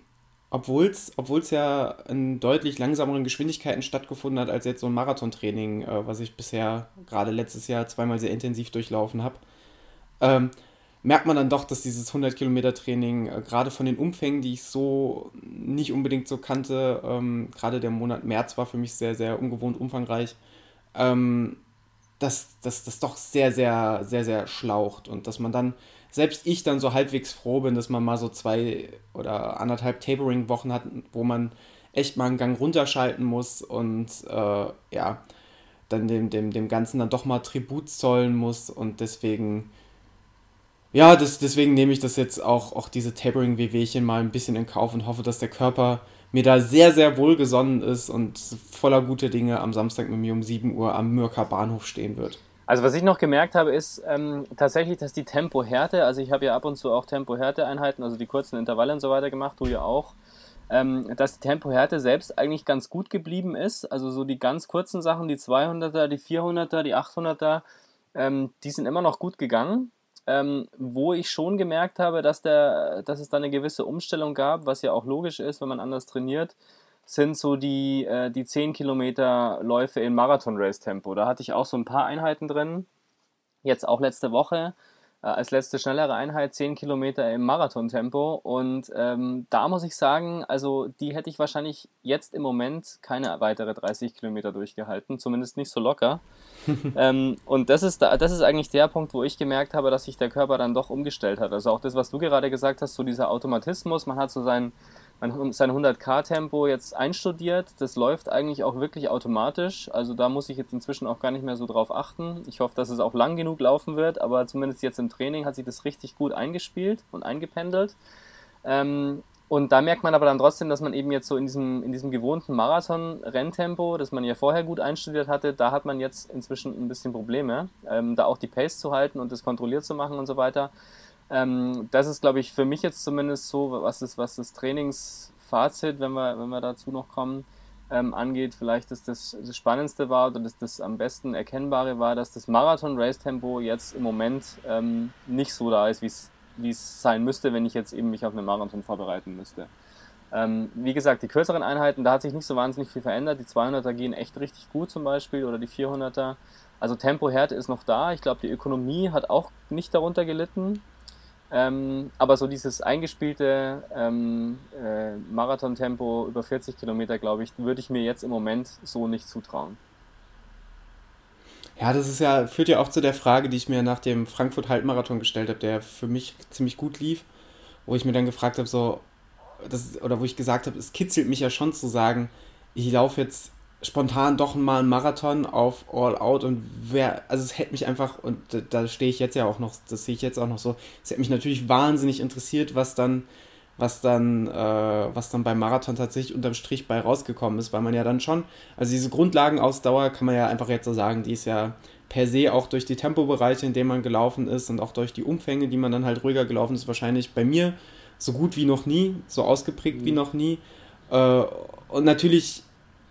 obwohl es ja in deutlich langsameren Geschwindigkeiten stattgefunden hat als jetzt so ein Marathontraining, äh, was ich bisher gerade letztes Jahr zweimal sehr intensiv durchlaufen habe, ähm, merkt man dann doch, dass dieses 100 Kilometer Training äh, gerade von den Umfängen, die ich so nicht unbedingt so kannte, ähm, gerade der Monat März war für mich sehr, sehr ungewohnt umfangreich, ähm, dass das doch sehr, sehr, sehr, sehr schlaucht und dass man dann selbst ich dann so halbwegs froh bin, dass man mal so zwei oder anderthalb Tapering-Wochen hat, wo man echt mal einen Gang runterschalten muss und äh, ja, dann dem, dem, dem Ganzen dann doch mal Tribut zollen muss und deswegen, ja, das, deswegen nehme ich das jetzt auch, auch diese Tapering-WWchen mal ein bisschen in Kauf und hoffe, dass der Körper mir da sehr, sehr wohlgesonnen ist und voller gute Dinge am Samstag mit mir um 7 Uhr am Mürker Bahnhof stehen wird. Also was ich noch gemerkt habe, ist ähm, tatsächlich, dass die Tempohärte, also ich habe ja ab und zu auch Tempohärte-Einheiten, also die kurzen Intervalle und so weiter gemacht, du ja auch, ähm, dass die Tempohärte selbst eigentlich ganz gut geblieben ist. Also so die ganz kurzen Sachen, die 200er, die 400er, die 800er, ähm, die sind immer noch gut gegangen. Ähm, wo ich schon gemerkt habe, dass, der, dass es da eine gewisse Umstellung gab, was ja auch logisch ist, wenn man anders trainiert, sind so die, äh, die 10 Kilometer Läufe im Marathon-Race-Tempo. Da hatte ich auch so ein paar Einheiten drin. Jetzt auch letzte Woche äh, als letzte schnellere Einheit 10 Kilometer im Marathon-Tempo. Und ähm, da muss ich sagen, also die hätte ich wahrscheinlich jetzt im Moment keine weitere 30 Kilometer durchgehalten, zumindest nicht so locker. ähm, und das ist, da, das ist eigentlich der Punkt, wo ich gemerkt habe, dass sich der Körper dann doch umgestellt hat. Also auch das, was du gerade gesagt hast, so dieser Automatismus, man hat so seinen sein 100k-Tempo jetzt einstudiert. Das läuft eigentlich auch wirklich automatisch. Also da muss ich jetzt inzwischen auch gar nicht mehr so drauf achten. Ich hoffe, dass es auch lang genug laufen wird, aber zumindest jetzt im Training hat sich das richtig gut eingespielt und eingependelt. Ähm, und da merkt man aber dann trotzdem, dass man eben jetzt so in diesem, in diesem gewohnten Marathon-Renntempo, das man ja vorher gut einstudiert hatte, da hat man jetzt inzwischen ein bisschen Probleme, ähm, da auch die Pace zu halten und das kontrolliert zu machen und so weiter. Ähm, das ist, glaube ich, für mich jetzt zumindest so, was das, was das Trainingsfazit, wenn wir, wenn wir dazu noch kommen, ähm, angeht, vielleicht ist das, das Spannendste war oder das, das am besten Erkennbare war, dass das Marathon-Race-Tempo jetzt im Moment ähm, nicht so da ist, wie es sein müsste, wenn ich jetzt eben mich auf einen Marathon vorbereiten müsste. Ähm, wie gesagt, die kürzeren Einheiten, da hat sich nicht so wahnsinnig viel verändert. Die 200er gehen echt richtig gut zum Beispiel oder die 400er. Also Tempohärte ist noch da. Ich glaube, die Ökonomie hat auch nicht darunter gelitten. Ähm, aber so dieses eingespielte ähm, äh, Marathontempo über 40 Kilometer, glaube ich, würde ich mir jetzt im Moment so nicht zutrauen. Ja, das ist ja, führt ja auch zu der Frage, die ich mir nach dem Frankfurt-Halbmarathon gestellt habe, der für mich ziemlich gut lief, wo ich mir dann gefragt habe, so, das, oder wo ich gesagt habe, es kitzelt mich ja schon zu sagen, ich laufe jetzt spontan doch mal einen Marathon auf All Out und wer, also es hätte mich einfach, und da stehe ich jetzt ja auch noch, das sehe ich jetzt auch noch so, es hätte mich natürlich wahnsinnig interessiert, was dann, was dann, äh, was dann beim Marathon tatsächlich unterm Strich bei rausgekommen ist, weil man ja dann schon, also diese Grundlagenausdauer kann man ja einfach jetzt so sagen, die ist ja per se auch durch die Tempobereiche, in denen man gelaufen ist und auch durch die Umfänge, die man dann halt ruhiger gelaufen ist, wahrscheinlich bei mir so gut wie noch nie, so ausgeprägt mhm. wie noch nie. Äh, und natürlich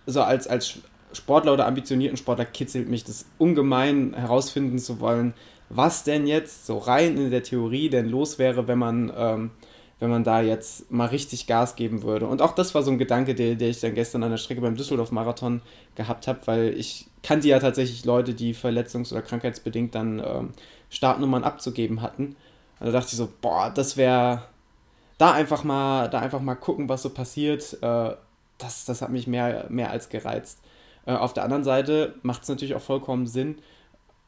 so als, als Sportler oder ambitionierten Sportler kitzelt mich das ungemein herausfinden zu wollen, was denn jetzt so rein in der Theorie denn los wäre, wenn man, ähm, wenn man da jetzt mal richtig Gas geben würde. Und auch das war so ein Gedanke, der, der ich dann gestern an der Strecke beim Düsseldorf-Marathon gehabt habe, weil ich kannte ja tatsächlich Leute, die verletzungs- oder krankheitsbedingt dann ähm, Startnummern abzugeben hatten. Und da dachte ich so, boah, das wäre da einfach mal, da einfach mal gucken, was so passiert. Äh, das, das hat mich mehr, mehr als gereizt. Äh, auf der anderen Seite macht es natürlich auch vollkommen Sinn,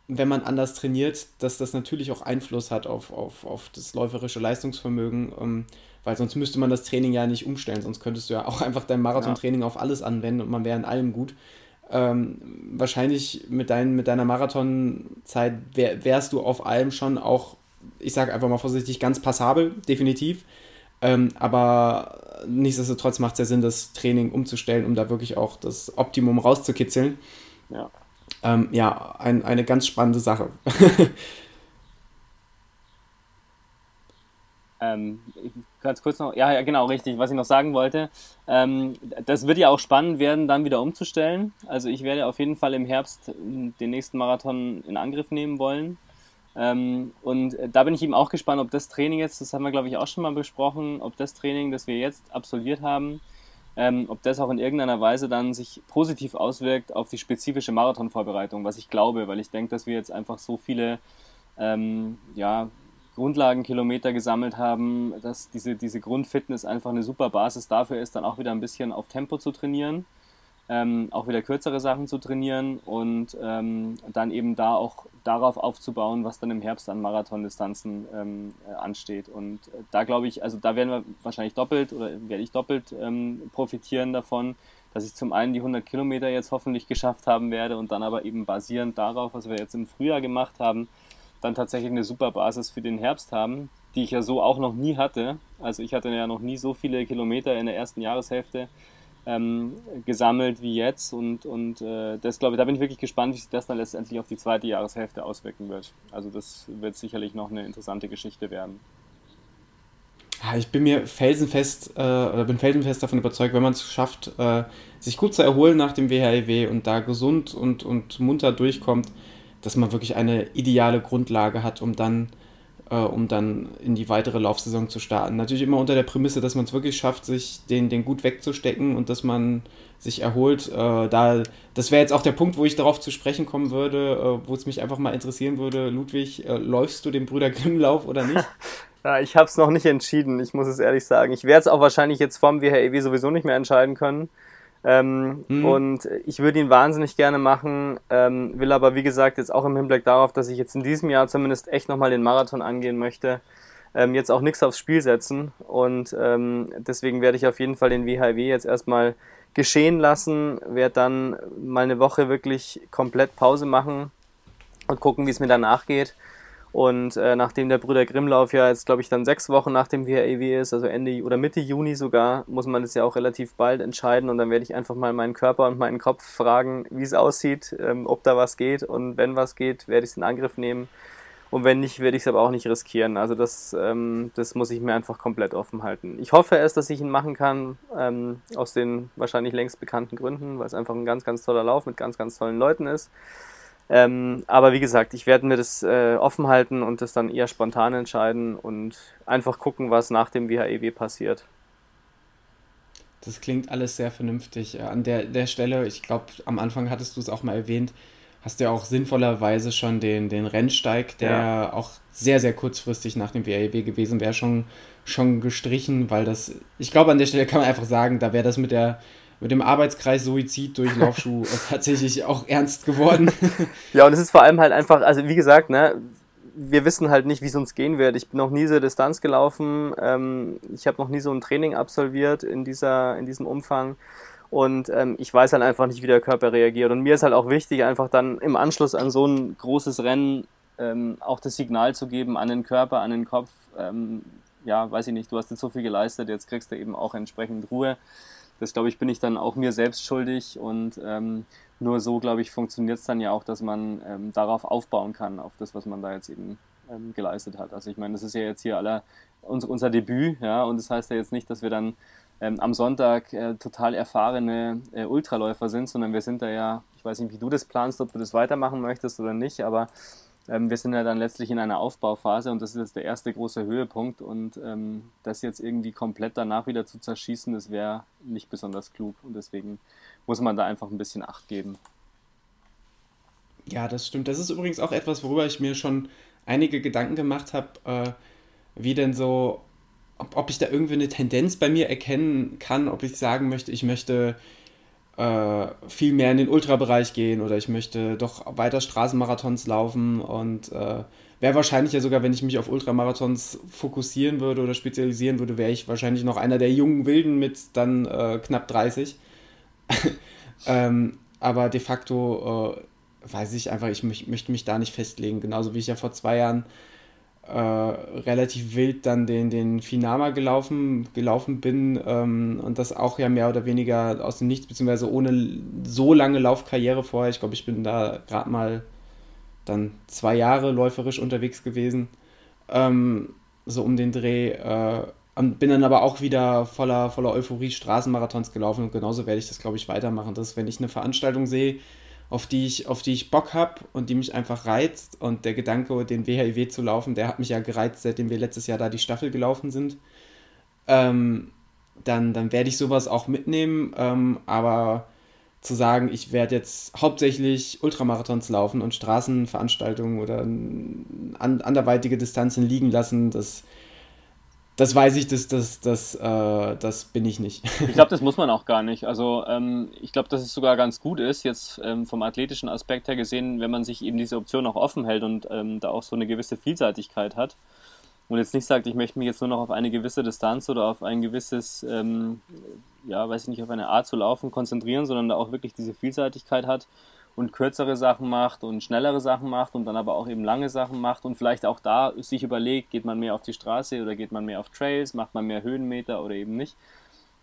wenn man anders trainiert, dass das natürlich auch Einfluss hat auf, auf, auf das läuferische Leistungsvermögen, ähm, weil sonst müsste man das Training ja nicht umstellen, sonst könntest du ja auch einfach dein Marathontraining ja. auf alles anwenden und man wäre in allem gut. Ähm, wahrscheinlich mit, dein, mit deiner Marathonzeit wär, wärst du auf allem schon auch, ich sage einfach mal vorsichtig, ganz passabel, definitiv. Ähm, aber nichtsdestotrotz macht es ja Sinn, das Training umzustellen, um da wirklich auch das Optimum rauszukitzeln. Ja, ähm, ja ein, eine ganz spannende Sache. ähm, ganz kurz noch, ja, ja, genau, richtig, was ich noch sagen wollte. Ähm, das wird ja auch spannend werden, dann wieder umzustellen. Also ich werde auf jeden Fall im Herbst den nächsten Marathon in Angriff nehmen wollen. Ähm, und äh, da bin ich eben auch gespannt, ob das Training jetzt, das haben wir glaube ich auch schon mal besprochen, ob das Training, das wir jetzt absolviert haben, ähm, ob das auch in irgendeiner Weise dann sich positiv auswirkt auf die spezifische Marathonvorbereitung, was ich glaube, weil ich denke, dass wir jetzt einfach so viele ähm, ja, Grundlagenkilometer gesammelt haben, dass diese, diese Grundfitness einfach eine super Basis dafür ist, dann auch wieder ein bisschen auf Tempo zu trainieren ähm, auch wieder kürzere Sachen zu trainieren und ähm, dann eben da auch darauf aufzubauen, was dann im Herbst an Marathondistanzen ähm, äh, ansteht. Und äh, da glaube ich, also da werden wir wahrscheinlich doppelt oder werde ich doppelt ähm, profitieren davon, dass ich zum einen die 100 Kilometer jetzt hoffentlich geschafft haben werde und dann aber eben basierend darauf, was wir jetzt im Frühjahr gemacht haben, dann tatsächlich eine super Basis für den Herbst haben, die ich ja so auch noch nie hatte. Also ich hatte ja noch nie so viele Kilometer in der ersten Jahreshälfte ähm, gesammelt wie jetzt. Und, und äh, das glaube ich, da bin ich wirklich gespannt, wie sich das dann letztendlich auf die zweite Jahreshälfte auswirken wird. Also das wird sicherlich noch eine interessante Geschichte werden. Ich bin mir felsenfest äh, oder bin felsenfest davon überzeugt, wenn man es schafft, äh, sich gut zu erholen nach dem WHIW und da gesund und, und munter durchkommt, dass man wirklich eine ideale Grundlage hat, um dann äh, um dann in die weitere Laufsaison zu starten. Natürlich immer unter der Prämisse, dass man es wirklich schafft, sich den, den gut wegzustecken und dass man sich erholt. Äh, da, das wäre jetzt auch der Punkt, wo ich darauf zu sprechen kommen würde, äh, wo es mich einfach mal interessieren würde. Ludwig, äh, läufst du den Brüder Grimm-Lauf oder nicht? Ja, ich habe es noch nicht entschieden, ich muss es ehrlich sagen. Ich werde es auch wahrscheinlich jetzt vom WHEW sowieso nicht mehr entscheiden können. Ähm, mhm. Und ich würde ihn wahnsinnig gerne machen, ähm, will aber wie gesagt jetzt auch im Hinblick darauf, dass ich jetzt in diesem Jahr zumindest echt nochmal den Marathon angehen möchte, ähm, jetzt auch nichts aufs Spiel setzen. Und ähm, deswegen werde ich auf jeden Fall den WHW jetzt erstmal geschehen lassen, werde dann mal eine Woche wirklich komplett Pause machen und gucken, wie es mir danach geht. Und äh, nachdem der Brüder Grimmlauf ja jetzt, glaube ich, dann sechs Wochen nach dem WHEW ist, also Ende oder Mitte Juni sogar, muss man das ja auch relativ bald entscheiden. Und dann werde ich einfach mal meinen Körper und meinen Kopf fragen, wie es aussieht, ähm, ob da was geht. Und wenn was geht, werde ich es in Angriff nehmen. Und wenn nicht, werde ich es aber auch nicht riskieren. Also das, ähm, das muss ich mir einfach komplett offen halten. Ich hoffe erst, dass ich ihn machen kann, ähm, aus den wahrscheinlich längst bekannten Gründen, weil es einfach ein ganz, ganz toller Lauf mit ganz, ganz tollen Leuten ist. Ähm, aber wie gesagt, ich werde mir das äh, offen halten und das dann eher spontan entscheiden und einfach gucken, was nach dem WHEW e passiert. Das klingt alles sehr vernünftig. Äh, an der, der Stelle, ich glaube, am Anfang hattest du es auch mal erwähnt, hast du ja auch sinnvollerweise schon den, den Rennsteig, der ja. auch sehr, sehr kurzfristig nach dem WHEW e gewesen wäre, schon, schon gestrichen, weil das, ich glaube, an der Stelle kann man einfach sagen, da wäre das mit der mit dem Arbeitskreis Suizid durch Laufschuh tatsächlich auch ernst geworden. ja, und es ist vor allem halt einfach, also wie gesagt, ne, wir wissen halt nicht, wie es uns gehen wird. Ich bin noch nie so Distanz gelaufen. Ähm, ich habe noch nie so ein Training absolviert in, dieser, in diesem Umfang. Und ähm, ich weiß halt einfach nicht, wie der Körper reagiert. Und mir ist halt auch wichtig, einfach dann im Anschluss an so ein großes Rennen ähm, auch das Signal zu geben an den Körper, an den Kopf. Ähm, ja, weiß ich nicht, du hast jetzt so viel geleistet, jetzt kriegst du eben auch entsprechend Ruhe. Das, glaube ich, bin ich dann auch mir selbst schuldig. Und ähm, nur so, glaube ich, funktioniert es dann ja auch, dass man ähm, darauf aufbauen kann, auf das, was man da jetzt eben ähm, geleistet hat. Also ich meine, das ist ja jetzt hier aller unser, unser Debüt, ja, und das heißt ja jetzt nicht, dass wir dann ähm, am Sonntag äh, total erfahrene äh, Ultraläufer sind, sondern wir sind da ja, ich weiß nicht, wie du das planst, ob du das weitermachen möchtest oder nicht, aber ähm, wir sind ja dann letztlich in einer Aufbauphase und das ist jetzt der erste große Höhepunkt und ähm, das jetzt irgendwie komplett danach wieder zu zerschießen, das wäre nicht besonders klug und deswegen muss man da einfach ein bisschen Acht geben. Ja, das stimmt. Das ist übrigens auch etwas, worüber ich mir schon einige Gedanken gemacht habe, äh, wie denn so, ob, ob ich da irgendwie eine Tendenz bei mir erkennen kann, ob ich sagen möchte, ich möchte äh, viel mehr in den Ultrabereich gehen oder ich möchte doch weiter Straßenmarathons laufen und äh, wäre wahrscheinlich ja sogar, wenn ich mich auf Ultramarathons fokussieren würde oder spezialisieren würde, wäre ich wahrscheinlich noch einer der jungen Wilden mit dann äh, knapp 30. ähm, aber de facto äh, weiß ich einfach, ich möchte mich da nicht festlegen. Genauso wie ich ja vor zwei Jahren äh, relativ wild dann den, den Finama gelaufen, gelaufen bin ähm, und das auch ja mehr oder weniger aus dem Nichts, beziehungsweise ohne so lange Laufkarriere vorher. Ich glaube, ich bin da gerade mal dann zwei Jahre läuferisch unterwegs gewesen, ähm, so um den Dreh. Äh, bin dann aber auch wieder voller, voller Euphorie Straßenmarathons gelaufen und genauso werde ich das, glaube ich, weitermachen. Dass, wenn ich eine Veranstaltung sehe, auf die ich, auf die ich Bock habe und die mich einfach reizt. Und der Gedanke, den WHIW zu laufen, der hat mich ja gereizt, seitdem wir letztes Jahr da die Staffel gelaufen sind. Ähm, dann, dann werde ich sowas auch mitnehmen. Ähm, aber zu sagen, ich werde jetzt hauptsächlich Ultramarathons laufen und Straßenveranstaltungen oder an, anderweitige Distanzen liegen lassen, das das weiß ich, das, das, das, äh, das bin ich nicht. Ich glaube, das muss man auch gar nicht. Also ähm, ich glaube, dass es sogar ganz gut ist, jetzt ähm, vom athletischen Aspekt her gesehen, wenn man sich eben diese Option auch offen hält und ähm, da auch so eine gewisse Vielseitigkeit hat. Und jetzt nicht sagt, ich möchte mich jetzt nur noch auf eine gewisse Distanz oder auf ein gewisses, ähm, ja, weiß ich nicht, auf eine Art zu laufen konzentrieren, sondern da auch wirklich diese Vielseitigkeit hat und kürzere Sachen macht und schnellere Sachen macht und dann aber auch eben lange Sachen macht und vielleicht auch da sich überlegt, geht man mehr auf die Straße oder geht man mehr auf Trails, macht man mehr Höhenmeter oder eben nicht.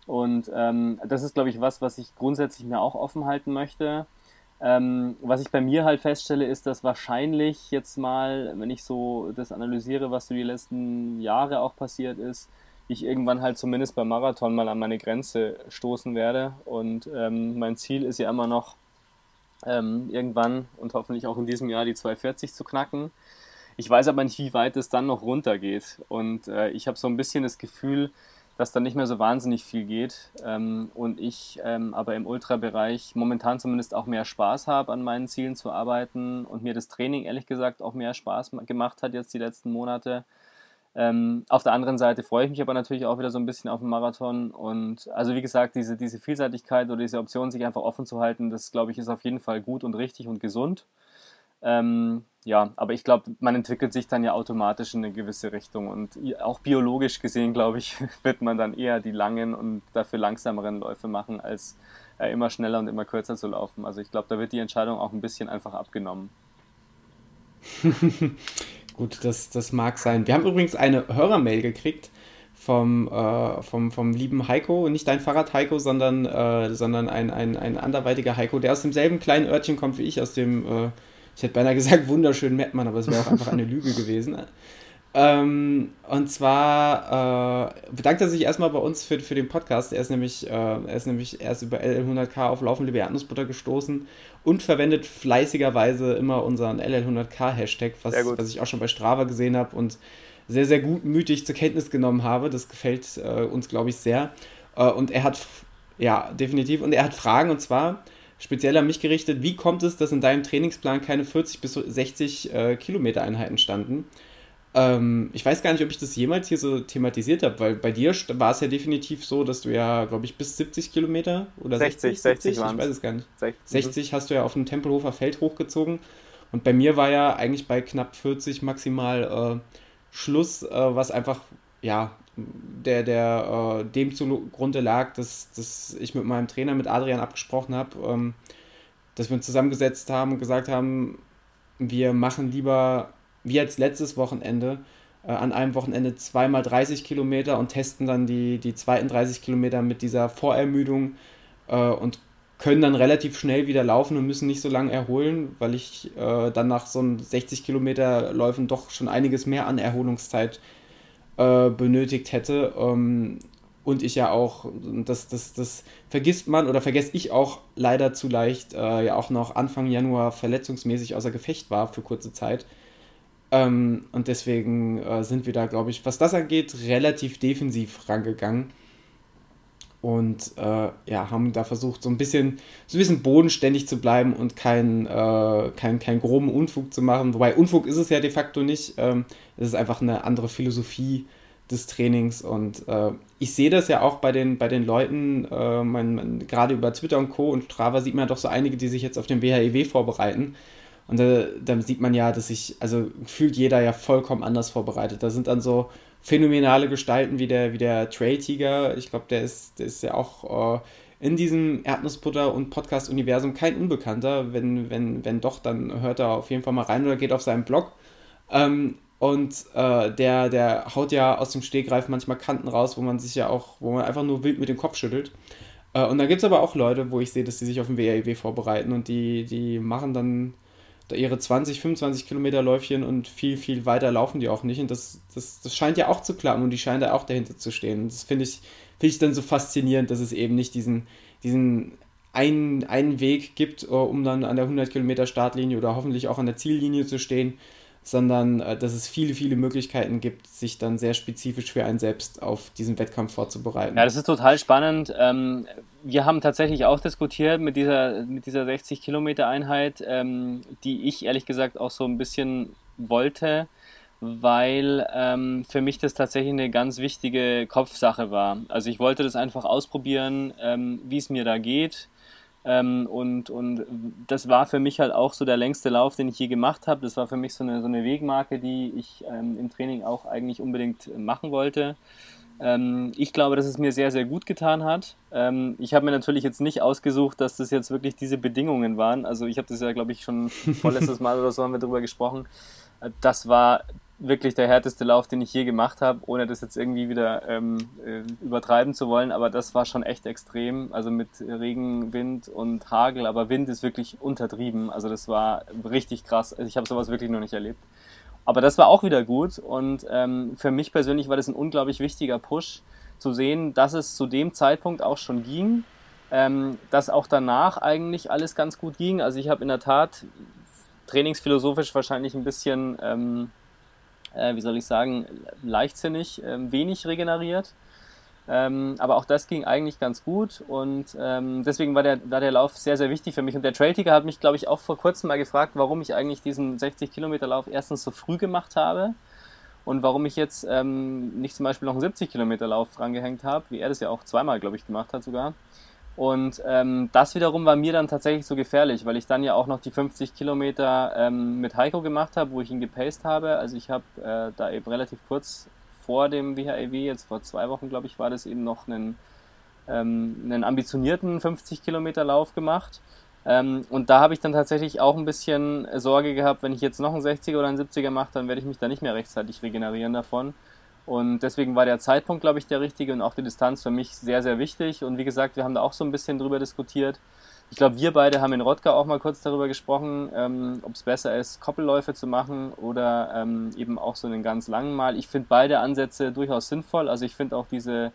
Und ähm, das ist, glaube ich, was, was ich grundsätzlich mir auch offen halten möchte. Ähm, was ich bei mir halt feststelle, ist, dass wahrscheinlich jetzt mal, wenn ich so das analysiere, was so die letzten Jahre auch passiert ist, ich irgendwann halt zumindest beim Marathon mal an meine Grenze stoßen werde. Und ähm, mein Ziel ist ja immer noch, ähm, irgendwann und hoffentlich auch in diesem Jahr die 240 zu knacken. Ich weiß aber nicht, wie weit es dann noch runtergeht. Und äh, ich habe so ein bisschen das Gefühl, dass da nicht mehr so wahnsinnig viel geht. Ähm, und ich ähm, aber im Ultrabereich momentan zumindest auch mehr Spaß habe, an meinen Zielen zu arbeiten und mir das Training ehrlich gesagt auch mehr Spaß gemacht hat jetzt die letzten Monate. Ähm, auf der anderen Seite freue ich mich aber natürlich auch wieder so ein bisschen auf den Marathon. Und also wie gesagt, diese, diese Vielseitigkeit oder diese Option, sich einfach offen zu halten, das glaube ich ist auf jeden Fall gut und richtig und gesund. Ähm, ja, aber ich glaube, man entwickelt sich dann ja automatisch in eine gewisse Richtung. Und auch biologisch gesehen, glaube ich, wird man dann eher die langen und dafür langsameren Läufe machen, als äh, immer schneller und immer kürzer zu laufen. Also ich glaube, da wird die Entscheidung auch ein bisschen einfach abgenommen. Gut, das, das mag sein. Wir haben übrigens eine Hörermail gekriegt vom, äh, vom, vom lieben Heiko, nicht dein Fahrrad Heiko, sondern, äh, sondern ein, ein, ein anderweitiger Heiko, der aus demselben kleinen Örtchen kommt wie ich, aus dem, äh, ich hätte beinahe gesagt, wunderschönen Mettmann, aber es wäre auch einfach eine Lüge gewesen. Ähm, und zwar äh, bedankt er sich erstmal bei uns für, für den Podcast. Er ist nämlich, äh, er ist nämlich erst über LL100K auf laufende Erdnussbutter gestoßen und verwendet fleißigerweise immer unseren LL100K-Hashtag, was, was ich auch schon bei Strava gesehen habe und sehr, sehr gutmütig zur Kenntnis genommen habe. Das gefällt äh, uns, glaube ich, sehr. Äh, und er hat, ja, definitiv, und er hat Fragen und zwar speziell an mich gerichtet, wie kommt es, dass in deinem Trainingsplan keine 40 bis 60 äh, Kilometer Einheiten standen? Ähm, ich weiß gar nicht, ob ich das jemals hier so thematisiert habe, weil bei dir war es ja definitiv so, dass du ja, glaube ich, bis 70 Kilometer oder 60, 60, 60 ich weiß es gar nicht. 60, 60 hast du ja auf dem Tempelhofer Feld hochgezogen. Und bei mir war ja eigentlich bei knapp 40 maximal äh, Schluss, äh, was einfach, ja, der, der äh, dem zugrunde lag, dass, dass ich mit meinem Trainer, mit Adrian, abgesprochen habe, ähm, dass wir uns zusammengesetzt haben und gesagt haben, wir machen lieber wie jetzt letztes Wochenende, äh, an einem Wochenende zweimal 30 Kilometer und testen dann die, die zweiten 30 Kilometer mit dieser Vorermüdung äh, und können dann relativ schnell wieder laufen und müssen nicht so lange erholen, weil ich äh, dann nach so einem 60 Kilometer Läufen doch schon einiges mehr an Erholungszeit äh, benötigt hätte. Ähm, und ich ja auch, das, das, das vergisst man oder vergesse ich auch leider zu leicht, äh, ja auch noch Anfang Januar verletzungsmäßig außer Gefecht war für kurze Zeit. Ähm, und deswegen äh, sind wir da, glaube ich, was das angeht, relativ defensiv rangegangen. Und äh, ja, haben da versucht, so ein bisschen, so ein bisschen bodenständig zu bleiben und keinen äh, kein, kein groben Unfug zu machen. Wobei Unfug ist es ja de facto nicht. Ähm, es ist einfach eine andere Philosophie des Trainings. Und äh, ich sehe das ja auch bei den, bei den Leuten, äh, gerade über Twitter und Co. und Strava sieht man doch so einige, die sich jetzt auf den WHEW e vorbereiten. Und da, da sieht man ja, dass sich, also fühlt jeder ja vollkommen anders vorbereitet. Da sind dann so phänomenale Gestalten wie der, wie der Trail-Tiger. Ich glaube, der ist, der ist ja auch äh, in diesem Erdnussbutter- und Podcast-Universum kein Unbekannter. Wenn, wenn, wenn doch, dann hört er auf jeden Fall mal rein oder geht auf seinen Blog. Ähm, und äh, der, der haut ja aus dem Stegreif manchmal Kanten raus, wo man sich ja auch, wo man einfach nur wild mit dem Kopf schüttelt. Äh, und da gibt es aber auch Leute, wo ich sehe, dass die sich auf den WRW vorbereiten und die, die machen dann da ihre 20, 25 Kilometer Läufchen und viel, viel weiter laufen die auch nicht. Und das, das, das scheint ja auch zu klappen und die scheint da auch dahinter zu stehen. Und das finde ich, find ich dann so faszinierend, dass es eben nicht diesen, diesen einen, einen Weg gibt, äh, um dann an der 100 Kilometer Startlinie oder hoffentlich auch an der Ziellinie zu stehen, sondern äh, dass es viele, viele Möglichkeiten gibt, sich dann sehr spezifisch für einen selbst auf diesen Wettkampf vorzubereiten. Ja, das ist total spannend. Ähm, wir haben tatsächlich auch diskutiert mit dieser, mit dieser 60-Kilometer-Einheit, ähm, die ich ehrlich gesagt auch so ein bisschen wollte, weil ähm, für mich das tatsächlich eine ganz wichtige Kopfsache war. Also ich wollte das einfach ausprobieren, ähm, wie es mir da geht ähm, und, und das war für mich halt auch so der längste Lauf, den ich je gemacht habe. Das war für mich so eine, so eine Wegmarke, die ich ähm, im Training auch eigentlich unbedingt machen wollte. Ähm, ich glaube, dass es mir sehr, sehr gut getan hat. Ähm, ich habe mir natürlich jetzt nicht ausgesucht, dass das jetzt wirklich diese Bedingungen waren. Also ich habe das ja, glaube ich, schon vorletztes Mal oder so haben wir darüber gesprochen. Äh, das war wirklich der härteste Lauf, den ich je gemacht habe, ohne das jetzt irgendwie wieder ähm, äh, übertreiben zu wollen. Aber das war schon echt extrem. Also mit Regen, Wind und Hagel. Aber Wind ist wirklich untertrieben. Also das war richtig krass. Also ich habe sowas wirklich noch nicht erlebt. Aber das war auch wieder gut. Und ähm, für mich persönlich war das ein unglaublich wichtiger Push, zu sehen, dass es zu dem Zeitpunkt auch schon ging. Ähm, dass auch danach eigentlich alles ganz gut ging. Also ich habe in der Tat trainingsphilosophisch wahrscheinlich ein bisschen ähm, äh, wie soll ich sagen, leichtsinnig, äh, wenig regeneriert. Ähm, aber auch das ging eigentlich ganz gut und ähm, deswegen war der, war der Lauf sehr, sehr wichtig für mich. Und der Trailticker hat mich, glaube ich, auch vor kurzem mal gefragt, warum ich eigentlich diesen 60-Kilometer-Lauf erstens so früh gemacht habe und warum ich jetzt ähm, nicht zum Beispiel noch einen 70-Kilometer-Lauf drangehängt habe, wie er das ja auch zweimal, glaube ich, gemacht hat sogar. Und ähm, das wiederum war mir dann tatsächlich so gefährlich, weil ich dann ja auch noch die 50 Kilometer ähm, mit Heiko gemacht habe, wo ich ihn gepaced habe. Also ich habe äh, da eben relativ kurz vor dem WHEW, jetzt vor zwei Wochen glaube ich, war das eben noch einen, ähm, einen ambitionierten 50 Kilometer Lauf gemacht. Ähm, und da habe ich dann tatsächlich auch ein bisschen Sorge gehabt, wenn ich jetzt noch einen 60er oder einen 70er mache, dann werde ich mich da nicht mehr rechtzeitig regenerieren davon. Und deswegen war der Zeitpunkt, glaube ich, der richtige und auch die Distanz für mich sehr, sehr wichtig. Und wie gesagt, wir haben da auch so ein bisschen drüber diskutiert. Ich glaube, wir beide haben in Rotka auch mal kurz darüber gesprochen, ähm, ob es besser ist, Koppelläufe zu machen oder ähm, eben auch so einen ganz langen Mal. Ich finde beide Ansätze durchaus sinnvoll. Also ich finde auch diese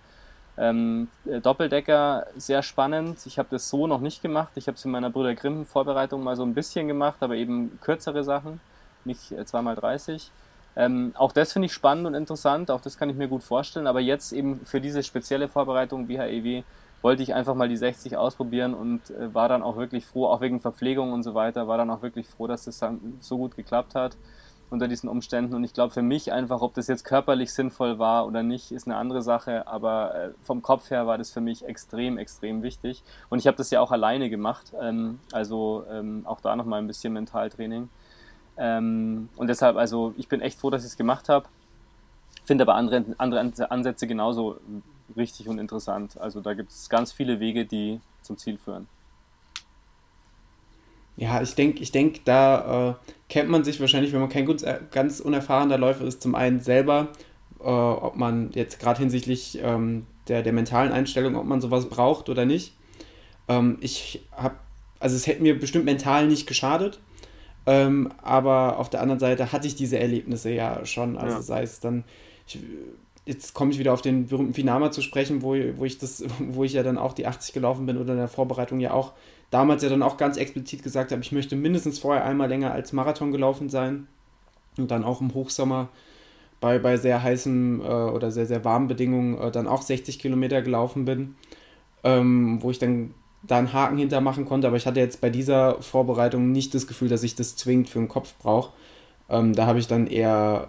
ähm, Doppeldecker sehr spannend. Ich habe das so noch nicht gemacht. Ich habe es in meiner Brüder Grimm Vorbereitung mal so ein bisschen gemacht, aber eben kürzere Sachen, nicht äh, zweimal 30. Ähm, auch das finde ich spannend und interessant, auch das kann ich mir gut vorstellen, aber jetzt eben für diese spezielle Vorbereitung BHEW wollte ich einfach mal die 60 ausprobieren und äh, war dann auch wirklich froh, auch wegen Verpflegung und so weiter, war dann auch wirklich froh, dass das dann so gut geklappt hat. unter diesen Umständen. Und ich glaube für mich einfach, ob das jetzt körperlich sinnvoll war oder nicht, ist eine andere Sache. Aber äh, vom Kopf her war das für mich extrem, extrem wichtig. Und ich habe das ja auch alleine gemacht. Ähm, also ähm, auch da nochmal ein bisschen Mentaltraining. Ähm, und deshalb, also ich bin echt froh, dass ich es gemacht habe. Finde aber andere, andere Ansätze genauso richtig und interessant. Also da gibt es ganz viele Wege, die zum Ziel führen. Ja, ich denke, ich denk, da äh, kennt man sich wahrscheinlich, wenn man kein ganz, äh, ganz unerfahrener Läufer ist, zum einen selber, äh, ob man jetzt gerade hinsichtlich ähm, der, der mentalen Einstellung, ob man sowas braucht oder nicht. Ähm, ich habe, also es hätte mir bestimmt mental nicht geschadet, ähm, aber auf der anderen Seite hatte ich diese Erlebnisse ja schon, also ja. sei es dann, ich, jetzt komme ich wieder auf den berühmten Finama zu sprechen, wo, wo ich das, wo ich ja dann auch die 80 gelaufen bin oder in der Vorbereitung ja auch damals ja dann auch ganz explizit gesagt habe, ich möchte mindestens vorher einmal länger als Marathon gelaufen sein. Und dann auch im Hochsommer bei, bei sehr heißen äh, oder sehr, sehr warmen Bedingungen äh, dann auch 60 Kilometer gelaufen bin, ähm, wo ich dann da einen Haken hintermachen konnte, aber ich hatte jetzt bei dieser Vorbereitung nicht das Gefühl, dass ich das zwingend für den Kopf brauche. Ähm, da habe ich dann eher